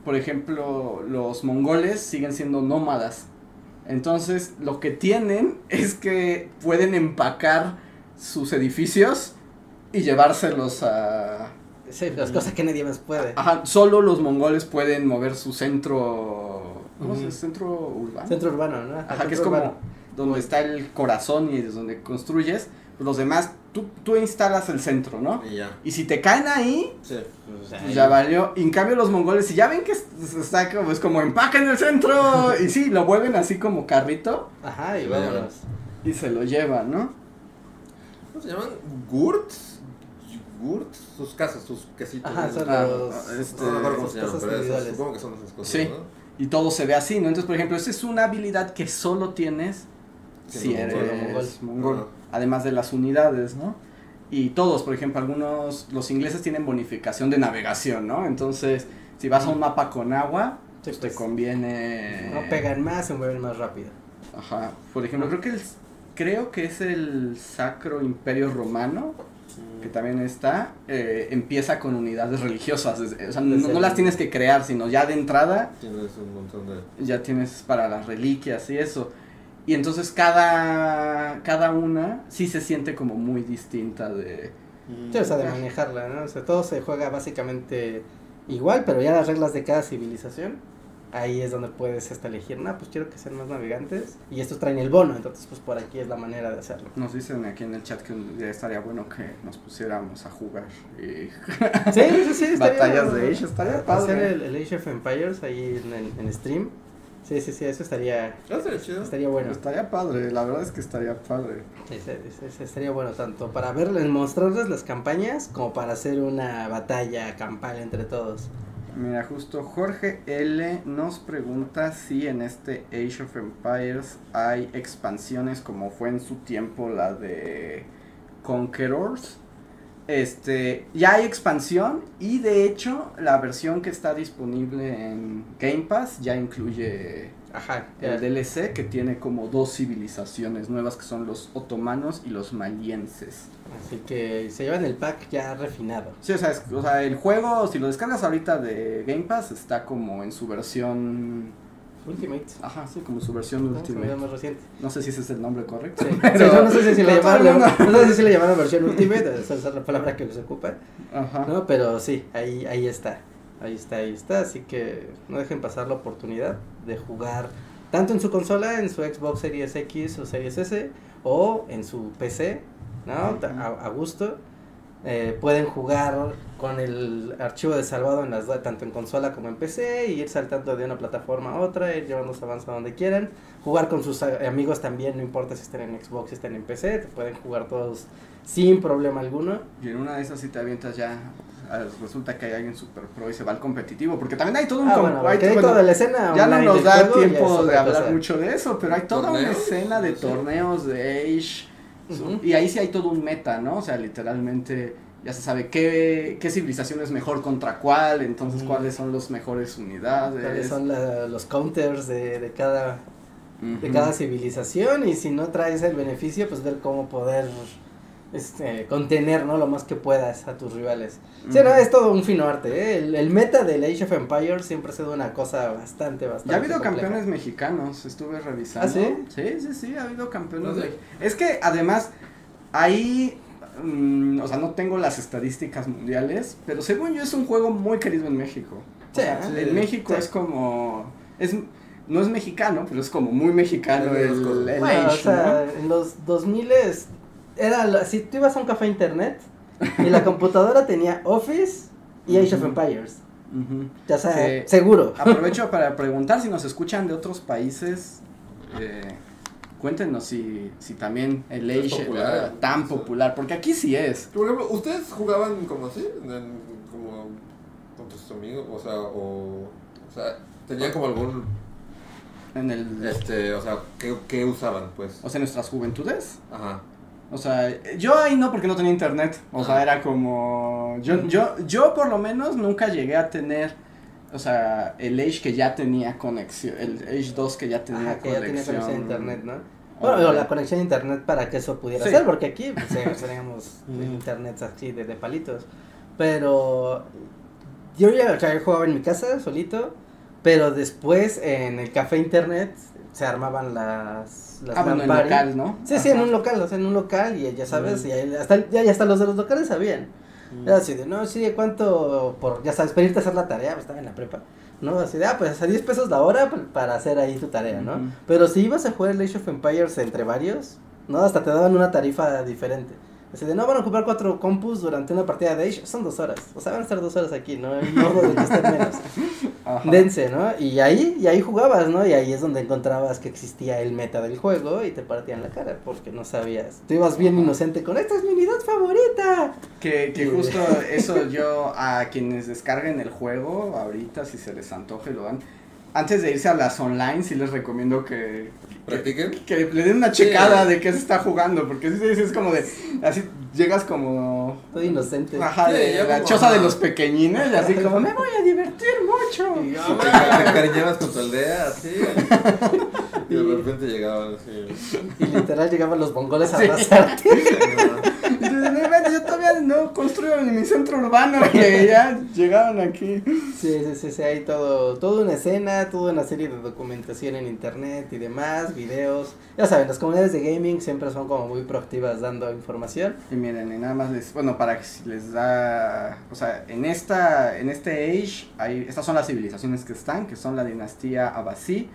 por ejemplo, los mongoles siguen siendo nómadas. Entonces, lo que tienen es que pueden empacar sus edificios y llevárselos a... Sí, las cosas que nadie más puede. Ajá, solo los mongoles pueden mover su centro... Centro urbano. Centro urbano, ¿no? Ajá, Centro que es como urbano. donde está el corazón y es donde construyes. Pues los demás, tú, tú instalas el centro, ¿no? Y ya. Y si te caen ahí, Sí. pues ya valió. Y en cambio los mongoles, si ya ven que es- está como, es como empaca en el centro. y sí, lo vuelven así como carrito Ajá, y vámonos. y se lo llevan, ¿no? ¿Cómo se llaman? ¿Gurts? ¿Gurts? Sus casas, sus quesitos. Ajá, son Ah, los... este, No me acuerdo cómo sus se llaman, casas pero esas- individuales. supongo que son esas cosas, Sí. ¿no? Y todo se ve así, ¿no? Entonces, por ejemplo, esa es una habilidad que solo tienes si eres mongol. Además de las unidades, ¿no? y todos, por ejemplo, algunos, los ingleses tienen bonificación de navegación, ¿no? Entonces, si vas a un mapa con agua, Sí, pues te pues, conviene... No pegan más, se mueven más rápido. Ajá, por ejemplo, creo que el, creo que es el Sacro Imperio Romano, que también está, eh, empieza con unidades religiosas, desde- o sea, no, Desde no el- las tienes que crear, sino ya de entrada Tienes un montón de. ya tienes para las reliquias y eso. Y entonces cada, cada una sí se siente como muy distinta de... Sí, o sea, de manejarla, ¿no? O sea, todo se juega básicamente igual, pero ya las reglas de cada civilización, ahí es donde puedes hasta elegir, no, pues quiero que sean más navegantes, y estos traen el bono, entonces pues por aquí es la manera de hacerlo. Nos dicen aquí en el chat que un día estaría bueno que nos pusiéramos a jugar. Y... Sí, sí, sí, estaría- Batallas de Age, estaría padre. Hacer el, el Age of Empires ahí en, el- en stream. Sí, sí, sí, eso estaría, estaría chido. estaría bueno. Estaría padre, la verdad es que estaría padre. Ese- ese- ese estaría bueno tanto para verles, mostrarles las campañas, como para hacer una batalla campal entre todos. Mira, justo Jorge L nos pregunta si en este Age of Empires hay expansiones como fue en su tiempo la de Conquerors. Este, ya hay expansión y de hecho la versión que está disponible en Game Pass ya incluye Ajá, el DLC que tiene como dos civilizaciones nuevas que son los otomanos y los malienses. Así que se llevan el pack ya refinado. Sí, o sea, es- o sea, el juego, si lo descargas ahorita de Game Pass, está como en su versión. Ultimate. Ajá, sí, como su versión me Ultimate. más reciente. No sé si ese es el nombre correcto. Sí, pero- Sí, yo no sé si le llamaron, no sé si le llamaron versión Ultimate, esa es la palabra que se ocupa, Ajá. ¿no? Pero sí, ahí, ahí está, ahí está, ahí está, así que no dejen pasar la oportunidad de jugar tanto en su consola, en su Xbox Series X o Series S, o en su PC, ¿no? A, a gusto. Eh, pueden jugar con el archivo de salvado en las tanto en consola como en PC y ir saltando de una plataforma a otra, ir llevando su avance a donde quieran. Jugar con sus a- amigos también, no importa si estén en Xbox, si estén en PC, te pueden jugar todos sin problema alguno. Y en una de esas, si te avientas ya. Ah, Resulta que hay alguien super pro y se va al competitivo. Porque también hay todo un. Ah, bueno, hay- hay bueno, toda la escena. ya no nos da tiempo de hablar mucho de eso, pero hay toda una escena de Sí. torneos de Age. Y ahí sí hay todo un meta, ¿no? O sea, literalmente ya se sabe qué, qué civilización es mejor contra cuál, entonces cuáles son las mejores unidades. cuáles son la- los counters de, de cada de cada civilización y si no traes el beneficio pues ver cómo poder este contener no lo más que puedas a tus rivales sí no es todo un fino arte ¿eh? el, el meta del Age of Empires siempre ha sido una cosa bastante bastante Ya ha habido compleja. campeones mexicanos, estuve revisando. ¿Ah, sí? Sí, sí, sí, ha habido campeones. ¿Ah, de- Es que además, ahí, mm, o sea, no tengo las estadísticas mundiales, pero según yo es un juego muy querido en México. O Sí, sea, sí, en México sí. es como, es, no es mexicano, pero es como muy mexicano el, el Bueno, o en los 2000 era la- si tú ibas a un café internet y la computadora tenía Office y Age of. Empires ya sea Sí. seguro Aprovecho para preguntar si nos escuchan de otros países. eh, cuéntenos si, si también el Es Age popular. era tan Sí. popular, porque aquí sí es. Por ejemplo, ¿ustedes jugaban como así? En- como con tus amigos, o sea, o, o sea, tenían como algún, En el, este, o sea, ¿qué, qué usaban, pues? o sea, en nuestras juventudes. Ajá. O sea, yo ahí no porque no tenía internet. O sea, Ah. era como. Yo, yo, yo por lo menos nunca llegué a tener. O sea, el Age que ya tenía conexión. El Age 2 que ya tenía Ajá, que ya conexión. tenía conexión a internet, ¿no? Bueno, pero la conexión a internet para que eso pudiera Sí. ser, porque aquí pues, eh, teníamos internet así de, de palitos. Pero yo ya o sea, yo jugaba en mi casa solito, pero después en el café internet se armaban las, las Ah, bueno, en local, ¿no? Sí, sí, en un local, o sea, en un local y ya sabes, Mm. y ahí hasta, ya, hasta los de los locales sabían. Era así de, no, sí, ¿cuánto? Por, ya sabes, pedirte hacer la tarea, pues estaba en la prepa. ¿No? Así de, ah, pues a 10 pesos la hora pa- para hacer ahí tu tarea, ¿no? Pero si ibas a jugar el Age of Empires entre varios, ¿no? Hasta te daban una tarifa diferente. Así de, no van a ocupar cuatro compus durante una partida de Age, son dos horas. O sea, van a estar dos horas aquí, ¿no? No de que estén menos. Ajá. Dense, ¿no? Y ahí, y ahí jugabas, ¿no? Y ahí es donde encontrabas que existía el meta del juego y te partían la cara porque no sabías. Tú ibas bien inocente con, esta es mi unidad favorita. Que, que Y- justo eso yo a quienes descarguen el juego ahorita si se les antoje lo dan. Antes de irse a las online, sí les recomiendo que, ¿Practiquen? que le den una checada Sí. de qué se está jugando, porque sí, sí, es como de, así llegas como, Todo inocente. ajá, Sí, de la como, choza de ajá. los pequeñines, y así como, me voy a divertir mucho. Y, Te te encariñabas con tu aldea, así. Y de repente llegaban así. y literal llegaban los mongoles a Sí. abrazarte. Y "No inventes, yo todavía no construyo ni mi centro urbano, y ya llegaron aquí. Sí, sí, sí, sí, hay todo, toda una escena, toda una serie de documentación en internet y demás, videos. Ya saben, las comunidades de gaming siempre son como muy proactivas dando información. Y miren, y nada más les, bueno, para que les da, o sea, en esta, en este age, hay, estas son las civilizaciones que están, que son la dinastía Abbasí,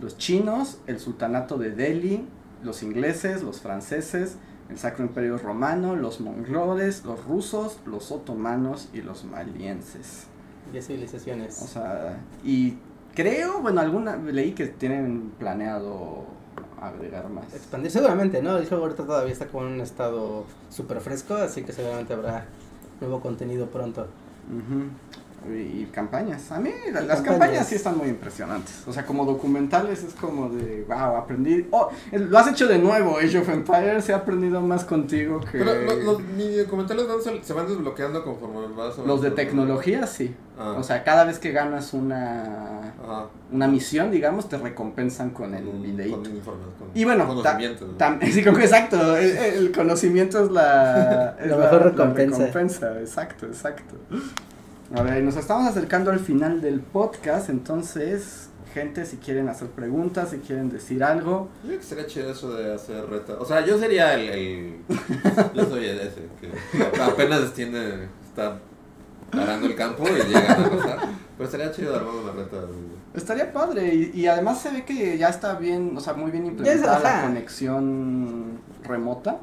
los chinos, el sultanato de Delhi, los ingleses, los franceses, el Sacro Imperio Romano, los mongoles, los rusos, los otomanos y los malienses. Y civilizaciones. O sea, y creo, bueno, alguna, leí que tienen planeado agregar más. Expandir seguramente, ¿no? El juego ahorita todavía está como en un estado súper fresco, así que seguramente habrá nuevo contenido pronto. Y, y campañas. A mí la- las campañas. campañas sí están muy impresionantes. O sea, como documentales es como de, wow, aprendí. Oh, el- lo has hecho de nuevo, Age of Empires. He aprendido más contigo que. Pero lo- los mini documentales van- se, van desbloqueando conforme vas Los de tecnología, sí. Ah. O sea, cada vez que ganas una, Ajá. una misión, digamos, te recompensan con el Con- videíto. Con informes, con Y bueno, ta- conocimientos. ¿no? tam- sí, exacto, el, el conocimiento es la, es La mejor recompensa. recompensa, exacto, exacto. A ver, nos estamos acercando al final del podcast, entonces, gente, si quieren hacer preguntas, si quieren decir algo, Yo creo que sería chido eso de hacer reta. O sea, yo sería el. el- yo soy el ese que apenas tiene. Está arando el campo y llegan a rozar. Pero sería chido armar una reta. estaría padre y, y además se ve que ya está bien, o sea, muy bien implementada la conexión remota.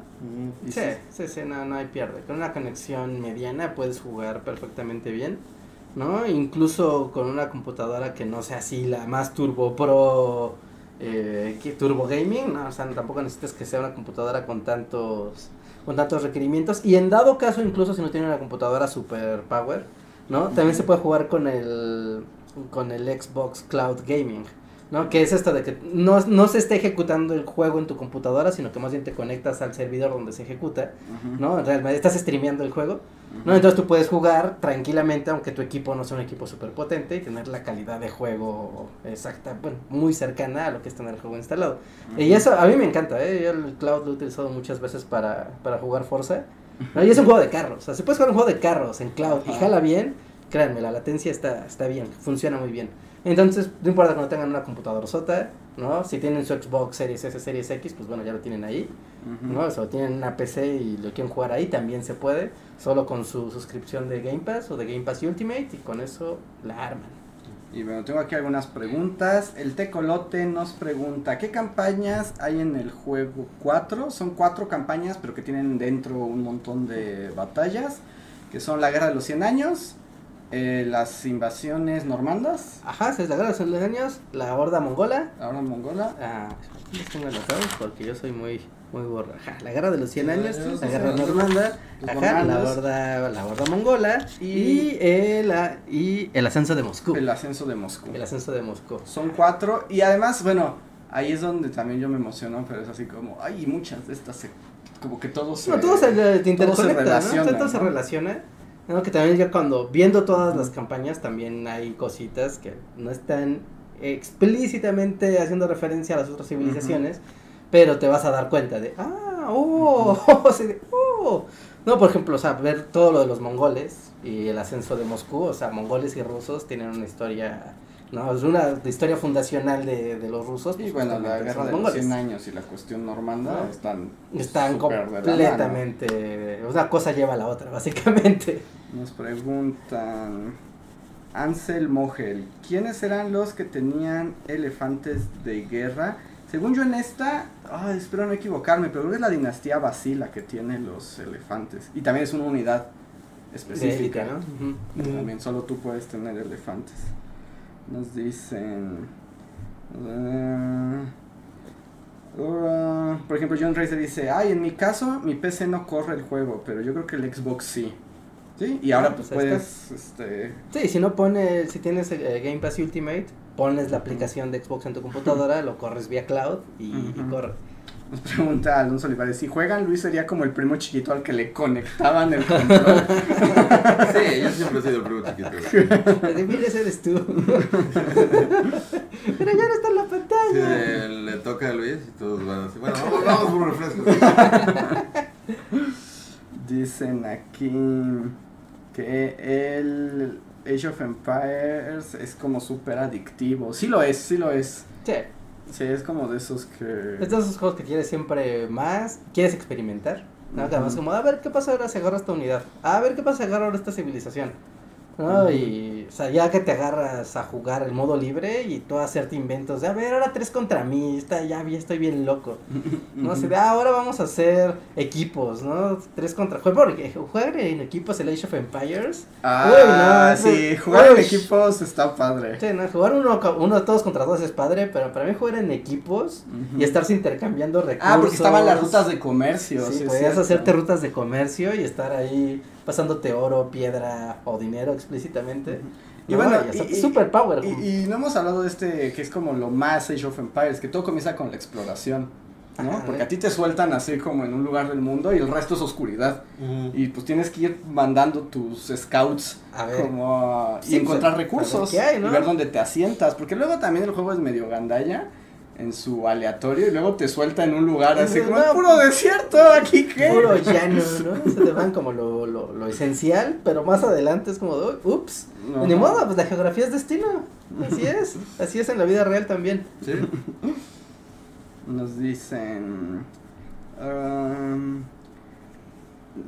Sí, sí, sí, no, no hay pierde. Con una conexión mediana puedes jugar perfectamente bien, ¿no? Incluso con una computadora que no sea así la más turbo pro, eh, que turbo gaming, ¿no? O sea, tampoco necesitas que sea una computadora con tantos, con tantos requerimientos. Y en dado caso, incluso si no tiene una computadora super power, ¿no? También se puede jugar con el, con el Xbox Cloud Gaming. ¿No? Que es esto de que no, no se esté ejecutando el juego en tu computadora, sino que más bien te conectas al servidor donde se ejecuta, ¿no? Realmente estás streameando el juego. ¿no? Entonces tú puedes jugar tranquilamente, aunque tu equipo no sea un equipo súper potente, y tener la calidad de juego exacta, bueno, muy cercana a lo que es tener el juego instalado. Y eso a mí me encanta, ¿eh? Yo el cloud lo he utilizado muchas veces para, para jugar Forza, ¿no? Y es un juego de carros, o sea, si puedes jugar un juego de carros en cloud y jala bien, créanme, la latencia está, está bien, funciona muy bien. Entonces, no importa que no tengan una computadora sota, ¿no? Si tienen su Xbox Series S, Series X, pues bueno, ya lo tienen ahí, Ujú. ¿no? O sea, tienen una PC y lo quieren jugar ahí, también se puede, solo con su suscripción de Game Pass o de Game Pass Ultimate y con eso la arman. Y bueno, tengo aquí algunas preguntas. El Tecolote nos pregunta, ¿qué campañas hay en el juego 4? Son cuatro campañas, pero que tienen dentro un montón de batallas, que son la Guerra de los 100 Años, eh, las invasiones normandas, Ajá, se es la guerra de los años, la horda mongola, ahora mongola, Ah, les tengo anotados porque yo soy muy muy borra. Ajá, la guerra de los 100 Cien años, la guerra normanda, ajá, la horda, la horda mongola Y- y, el, ah, y el ascenso de Moscú. el ascenso de Moscú. El ascenso de Moscú. Son cuatro y además, bueno, ahí es donde también yo me emociono, pero es así como, ay, muchas de estas se, como que todos se... No, todo se eh, te todo se interconecta, ¿no? relaciona, Todo se relaciona. ¿No? Que también ya cuando viendo todas las campañas también hay cositas que no están explícitamente haciendo referencia a las otras civilizaciones, pero te vas a dar cuenta de, ah, oh, oh. No, por ejemplo, o sea, ver todo lo de los mongoles y el ascenso de Moscú, o sea, mongoles y rusos tienen una historia, no, es una historia fundacional de, de los rusos. Y pues, bueno, la guerra de los los mongoles. 100 años y la cuestión normanda ¿No? están Están de la completamente. Una cosa lleva a la otra, básicamente. Nos preguntan Ansel Mogel, ¿quiénes eran los que tenían elefantes de guerra? Según yo en esta, ay, espero no equivocarme, pero creo que es la dinastía Basila que tiene los elefantes. Y también es una unidad específica. Élite, ¿no? También solo tú puedes tener elefantes. Nos dicen. uh, por ejemplo, John Racer dice: Ay, en mi caso, mi PC no corre el juego, pero yo creo que el Xbox sí. ¿Sí? Y ahora Ah, pues puedes. Este, Sí, si no pone, si tienes eh, Game Pass Ultimate, pones la aplicación de Xbox en tu computadora, lo corres vía cloud y, y corre. Nos pregunta Alonso Olivares, si juegan Luis sería como el primo chiquito al que le conectaban el control. Sí, yo siempre he sido el primo chiquito. eres tú. Pero ya no está en la pantalla. le toca a Luis y todos van así. Bueno, vamos, vamos por un refresco. Dicen aquí que el Age of Empires es como súper adictivo. Sí lo es, sí lo es. Sí, Sí, es como de esos que... es de esos juegos que quieres siempre más, quieres experimentar. además Ujú. como, a ver qué pasa ahora si agarro esta unidad. A ver qué pasa si agarro ahora esta civilización. ¿No? Y, o sea, ya que te agarras a jugar el modo libre y tú a hacerte inventos de, a ver, ahora tres contra mí, está, ya vi- estoy bien loco. No sé, de, ah, ahora vamos a hacer equipos, ¿no? Tres contra, porque jugar en equipos el Age of Empires. Ah, Uy, no, eso- sí, jugar en equipos está padre. Sí, no, jugar uno, uno todos contra todos es padre, pero para mí jugar en equipos y estarse intercambiando recursos. Ah, porque estaban las rutas de comercio. Sí, sí, podías hacerte rutas de comercio y estar ahí pasándote oro, piedra o dinero explícitamente. Y No, bueno, y, y- y- super power. Y, y no hemos hablado de este que es como lo más Age of Empires, que todo comienza con la exploración, ¿no? Ajá. Porque a ti te sueltan así como en un lugar del mundo y el resto es oscuridad. Y pues tienes que ir mandando tus scouts a ver, como a- Sí, y encontrar a ver recursos qué hay, ¿no? y ver dónde te asientas, porque luego también el juego es medio gandalla en su aleatorio y luego te suelta en un lugar así como No, puro desierto, aquí qué. puro llano, ¿no? Se te van como lo, lo, lo esencial, pero más adelante es como, de, ups, No. ni modo, pues la geografía es destino. Así es, así es en la vida real también. Sí. Nos dicen. um,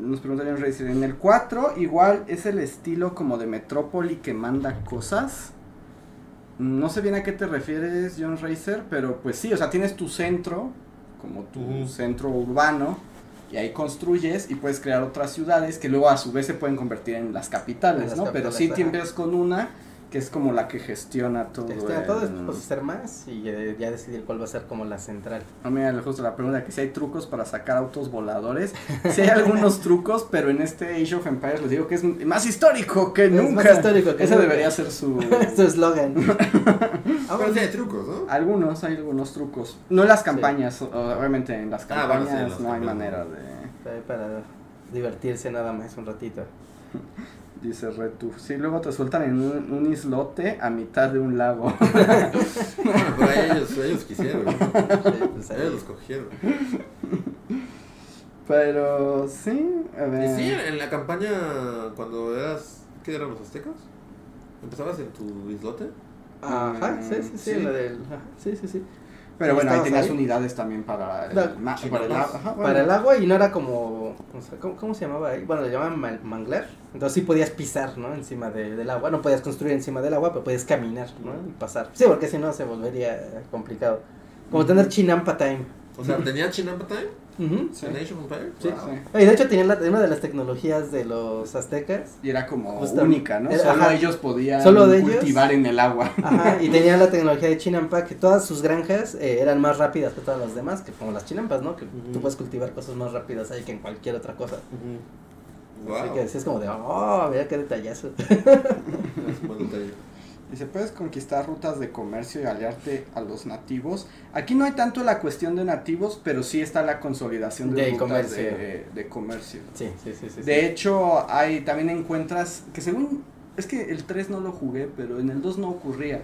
nos pregunta John Racer. En el 4, igual es el estilo como de Metrópoli que manda cosas. No sé bien a qué te refieres, John Racer, pero pues sí, o sea, tienes tu centro, como tu centro urbano, y ahí construyes y puedes crear otras ciudades que luego a su vez se pueden convertir en las capitales, En las ¿no? pero sí empiezas con una que es como la que gestiona todo. Este, todo el- es pues, hacer más y eh, ya decidir cuál va a ser como la central. Ah, mira, justo la pregunta que si hay trucos para sacar autos voladores. Si hay algunos trucos, pero en este Age of Empires les digo que es más histórico que Es más nunca. histórico que Ese nunca. debería ser su... Su eslogan. Pero sí hay trucos, ¿no? algunos, hay algunos trucos. No en las campañas, obviamente en las Ah, campañas bueno, sí, en las no hay campañas. manera de... Para divertirse nada más un ratito. Dice Retu. Sí, luego te sueltan en un, un islote a mitad de un lago. Bueno, pero ellos, ellos quisieron. ¿no? Sí, pues, ahí. Ellos los cogieron. Pero sí, a ver. Y sí, en la campaña, cuando eras. ¿Qué eran los aztecas? ¿Empezabas en tu islote? Ajá, sí, sí, sí, Sí. la del. ajá, sí, sí, sí. Pero bueno, ahí ¿Estabas tenías ahí? unidades también para el, La- ma- sí, para el agua. Ajá, bueno. Para el agua y no era como. o sea, ¿cómo, cómo se llamaba ahí? Bueno, le llamaban mal- manglar. Entonces sí podías pisar, ¿no? Encima de- del agua. No podías construir encima del agua, pero podías caminar, ¿no? Y pasar. Sí, porque si no se volvería complicado. Como tener Chinampa Time. O sea, ¿tenía Chinampa Time? Ujú. Sí. ¿En Age of Empires? Sí. Wow. Sí. Y de hecho tenían la- una de las tecnologías de los aztecas. Y era como única, ¿no? Era- Solo ajá. ellos podían Solo de ellos. cultivar en el agua. Ajá, y tenían la tecnología de Chinampa que todas sus granjas eh, eran más rápidas que todas las demás, que como las Chinampas, ¿no? Que Ujú. tú puedes cultivar cosas más rápidas ahí que en cualquier otra cosa. Wow. Así que decías como de, oh, mira qué detallazo. Es un buen detalle. Dice, puedes conquistar rutas de comercio y aliarte a los nativos. Aquí no hay tanto la cuestión de nativos, pero sí está la consolidación de, De rutas comercio. De, de comercio. Sí, sí, sí, sí. De hecho, hay también encuentras que según es que el 3 no lo jugué, pero en el 2 no ocurría.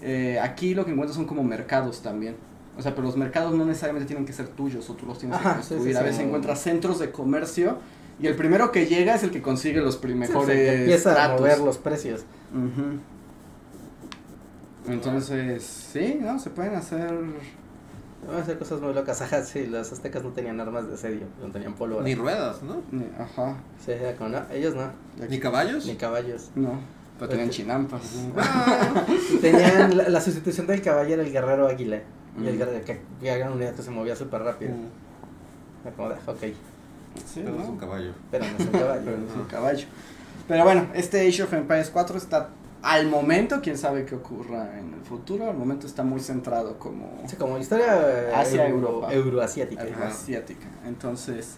Eh, aquí lo que encuentras son como mercados también. O sea, pero los mercados no necesariamente tienen que ser tuyos o tú los tienes Ajá, que construir. sí, a veces encuentras centros de comercio y el primero que llega es el que consigue los mejores empieza a mover los precios. Ujú. Entonces, sí, ¿no? Se pueden hacer... Van a hacer cosas muy locas. Ajá, sí, los aztecas no tenían armas de asedio, no tenían pólvora. Ni ruedas, ¿no? ni- Ajá. Sí, era como, no, ellos no, Ni caballos. ni caballos. No, pero tenían Pues- chinampas. Ah, Tenían la, la sustitución del caballo era el guerrero águila. Y el Mm. guerrero que, que era una unidad que se movía súper rápido. Era como de, ok, Sí, Pero ¿no? es un caballo. pero no es un caballo. Pero no es un caballo. Pero bueno, este Age of Empires 4 está al momento, quién sabe qué ocurra en el futuro, al momento está muy centrado como Sí, como historia eh, Hacia euro- Europa. euroasiática. algo Ajá. asiática. Entonces,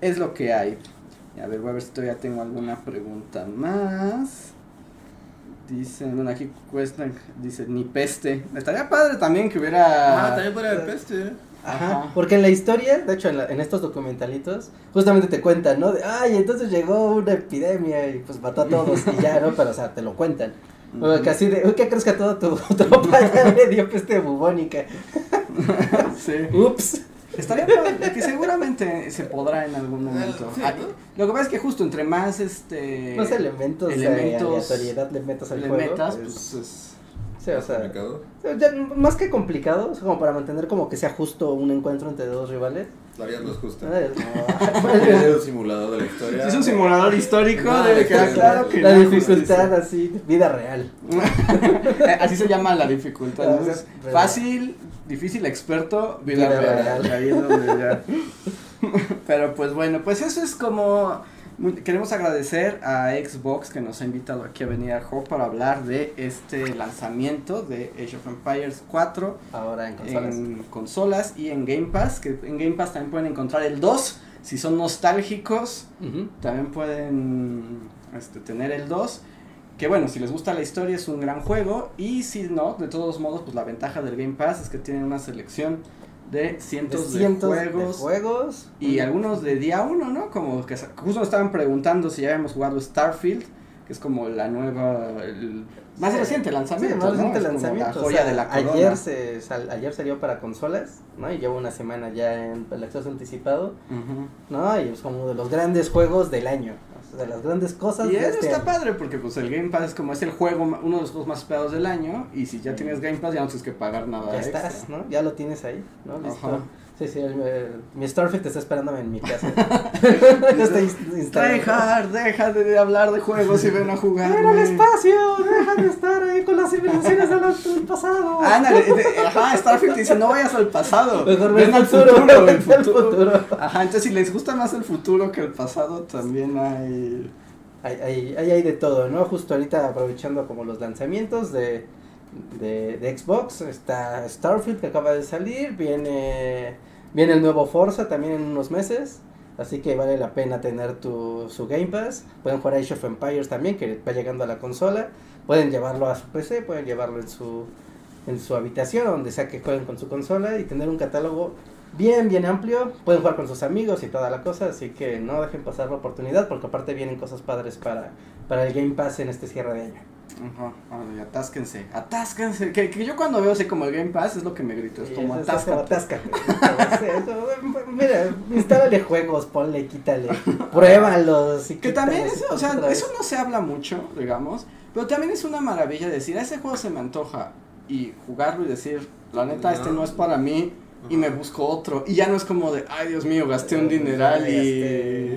es lo que hay. Y a ver, voy a ver si todavía tengo alguna pregunta más. Dicen, bueno, aquí cuestan, dice, ni peste. Estaría padre también que hubiera... Ah, también fuera de peste. Ajá, Ajá. porque en la historia, de hecho en, la- en estos documentalitos, justamente te cuentan, ¿no? De, ay, entonces llegó una epidemia y pues mató a todos y ya, ¿no? Pero, o sea, te lo cuentan. O así de, uy, ¿qué crees que a todo tu tropa ya le dio peste bubónica? Sí. Ups. Estaría padre, que seguramente se podrá en algún momento. Sí, Ah, ¿no? Lo que pasa es que justo entre más este Más elementos, elementos de aleatoriedad le metas al le juego. metas, pues, pues es sí, o sea, complicado. ya, más que complicado, es como para mantener como que sea justo un encuentro entre dos rivales. La vida no es justa. Es un simulador de la historia. Sí, es un simulador histórico No, de de que, ah, que- claro que la no dificultad así, vida real. Así se llama la dificultad. Ah, fácil, difícil, experto, vida, Vida real. real. Ahí es donde ya. Pero pues bueno, pues eso es como queremos agradecer a Xbox que nos ha invitado aquí a venir a juego para hablar de este lanzamiento de Age of Empires 4 Ahora en consolas. en consolas y en Game Pass, que en Game Pass también pueden encontrar el 2, si son nostálgicos, también pueden este, tener el 2. Que bueno, si les gusta la historia es un gran juego. Y si no, de todos modos, pues la ventaja del Game Pass es que tienen una selección de De cientos de, juegos. de juegos. Y algunos de día uno, ¿no? Como que justo nos estaban preguntando si ya habíamos jugado Starfield, que es como la nueva, el más Sí. reciente Sí, lanzamiento. más reciente lanzamiento. La o joya sea, de la corona. ayer, se, sal- ayer salió para consolas, ¿no? Y lleva una semana ya en el acceso anticipado. ¿no? Y es como uno de los grandes juegos del año. De las grandes cosas Y de eso este está año. padre porque pues el Game Pass es como es el juego, uno de los juegos más esperados del año y si ya tienes Game Pass ya no tienes que pagar nada Ya extra. estás, ¿no? Ya lo tienes ahí, ¿no? Listo. Ajá. Sí, sí, el- el- mi Starfield está esperándome en mi casa. Tryhard, deja de hablar de juegos y ven a jugar. ¡Mira el espacio! ¡Deja de estar ahí con las civilizaciones del, del pasado! Ándale, ajá, Starfield dice, no vayas al pasado, Mejor ven ven al al futuro, futuro, el ven al futuro. futuro. Ajá, entonces si les gusta más el futuro que el pasado, también hay... Hay, hay, hay, hay de todo, ¿no? Justo ahorita aprovechando como los lanzamientos de, de, de Xbox, está Starfield que acaba de salir, viene, viene el nuevo Forza también en unos meses, así que vale la pena tener tu, su Game Pass, pueden jugar Age of Empires también, que va llegando a la consola, pueden llevarlo a su PC, pueden llevarlo en su, en su habitación, donde sea que jueguen con su consola y tener un catálogo bien, bien amplio. Pueden jugar con sus amigos y toda la cosa, así que no dejen pasar la oportunidad porque aparte vienen cosas padres para, para el Game Pass en este cierre de año. Ajá, ándale, atásquense, atásquense, que, que yo cuando veo así como el Game Pass es lo que me grito, es como eso atáscate. Mira, instálale juegos, ponle, quítale, pruébalos. Y Que también eso, o sea, eso no se habla mucho, digamos, pero también es una maravilla decir, a ese juego se me antoja y jugarlo y decir, la neta, este no es para mí y me busco otro. Y ya no es como de, ay Dios mío, gasté un dineral y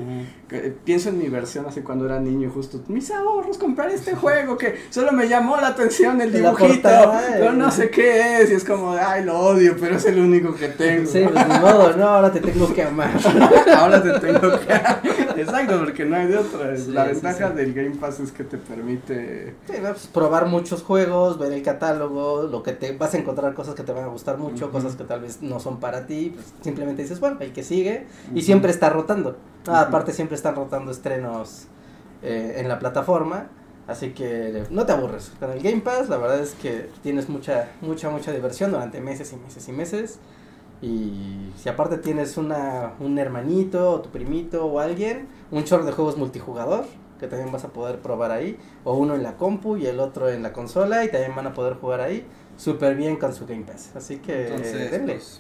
Gasté. pienso en mi versión así cuando era niño, justo, mis ahorros, comprar este juego que solo me llamó la atención el dibujito, portada, pero eh. no sé qué es y es como, de, ay lo odio, pero es el único que tengo. Sí, pues ni modo, no, ahora te tengo que amar. Ahora te tengo que. Exacto, porque no hay de otra. Sí, la sí, ventaja sí. del Game Pass es que te permite. Pues probar muchos juegos, ver el catálogo, lo que te vas a encontrar cosas que te van a gustar mucho, cosas que tal vez no son para ti, pues simplemente dices, bueno, el que sigue y siempre está rotando. Ah, aparte siempre están rotando estrenos eh, en la plataforma, así que no te aburres. Con el Game Pass la verdad es que tienes mucha mucha mucha diversión durante meses y meses y meses. Y si aparte tienes una, un hermanito o tu primito o alguien, un chorro de juegos multijugador que también vas a poder probar ahí, o uno en la compu y el otro en la consola y también van a poder jugar ahí súper bien con su Game Pass. Así que Entonces, denle. pues,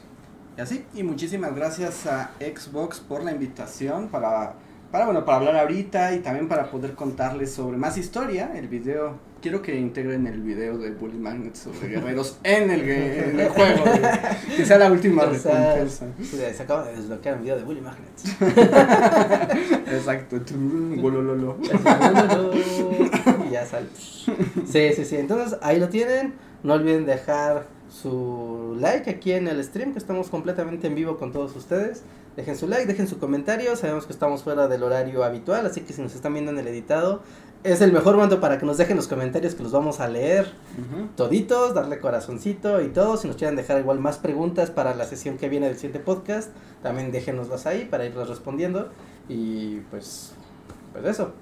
y así. Y muchísimas gracias a Xbox por la invitación para. Para, bueno, para hablar ahorita y también para poder contarles sobre más historia, el video, quiero que integren el video de Bully Magnet sobre guerreros en el, ga- en el juego, de- que sea la última O sea, recompensa. se acaba de desbloquear un video de Bully Magnets. Exacto, Golololo. y ya sale. Sí, sí, sí. Entonces ahí lo tienen. No olviden dejar su like aquí en el stream, que estamos completamente en vivo con todos ustedes. Dejen su like, dejen su comentario. Sabemos que estamos fuera del horario habitual, así que si nos están viendo en el editado, es el mejor momento para que nos dejen los comentarios que los vamos a leer toditos, darle corazoncito y todo. Si nos quieren dejar igual más preguntas para la sesión que viene del siguiente podcast, también déjenoslas ahí para irlas respondiendo. Y pues, pues eso.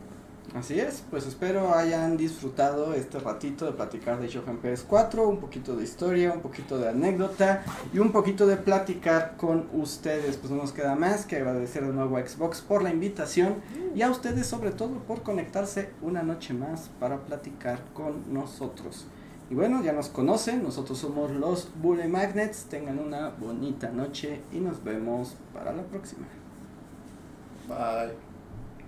Así es, pues espero hayan disfrutado este ratito de platicar de Age of Empires 4, un poquito de historia, un poquito de anécdota y un poquito de platicar con ustedes. Pues no nos queda más que agradecer de nuevo a Xbox por la invitación y a ustedes sobre todo por conectarse una noche más para platicar con nosotros. Y bueno, ya nos conocen, nosotros somos los Bully Magnets, tengan una bonita noche y nos vemos para la próxima. Bye.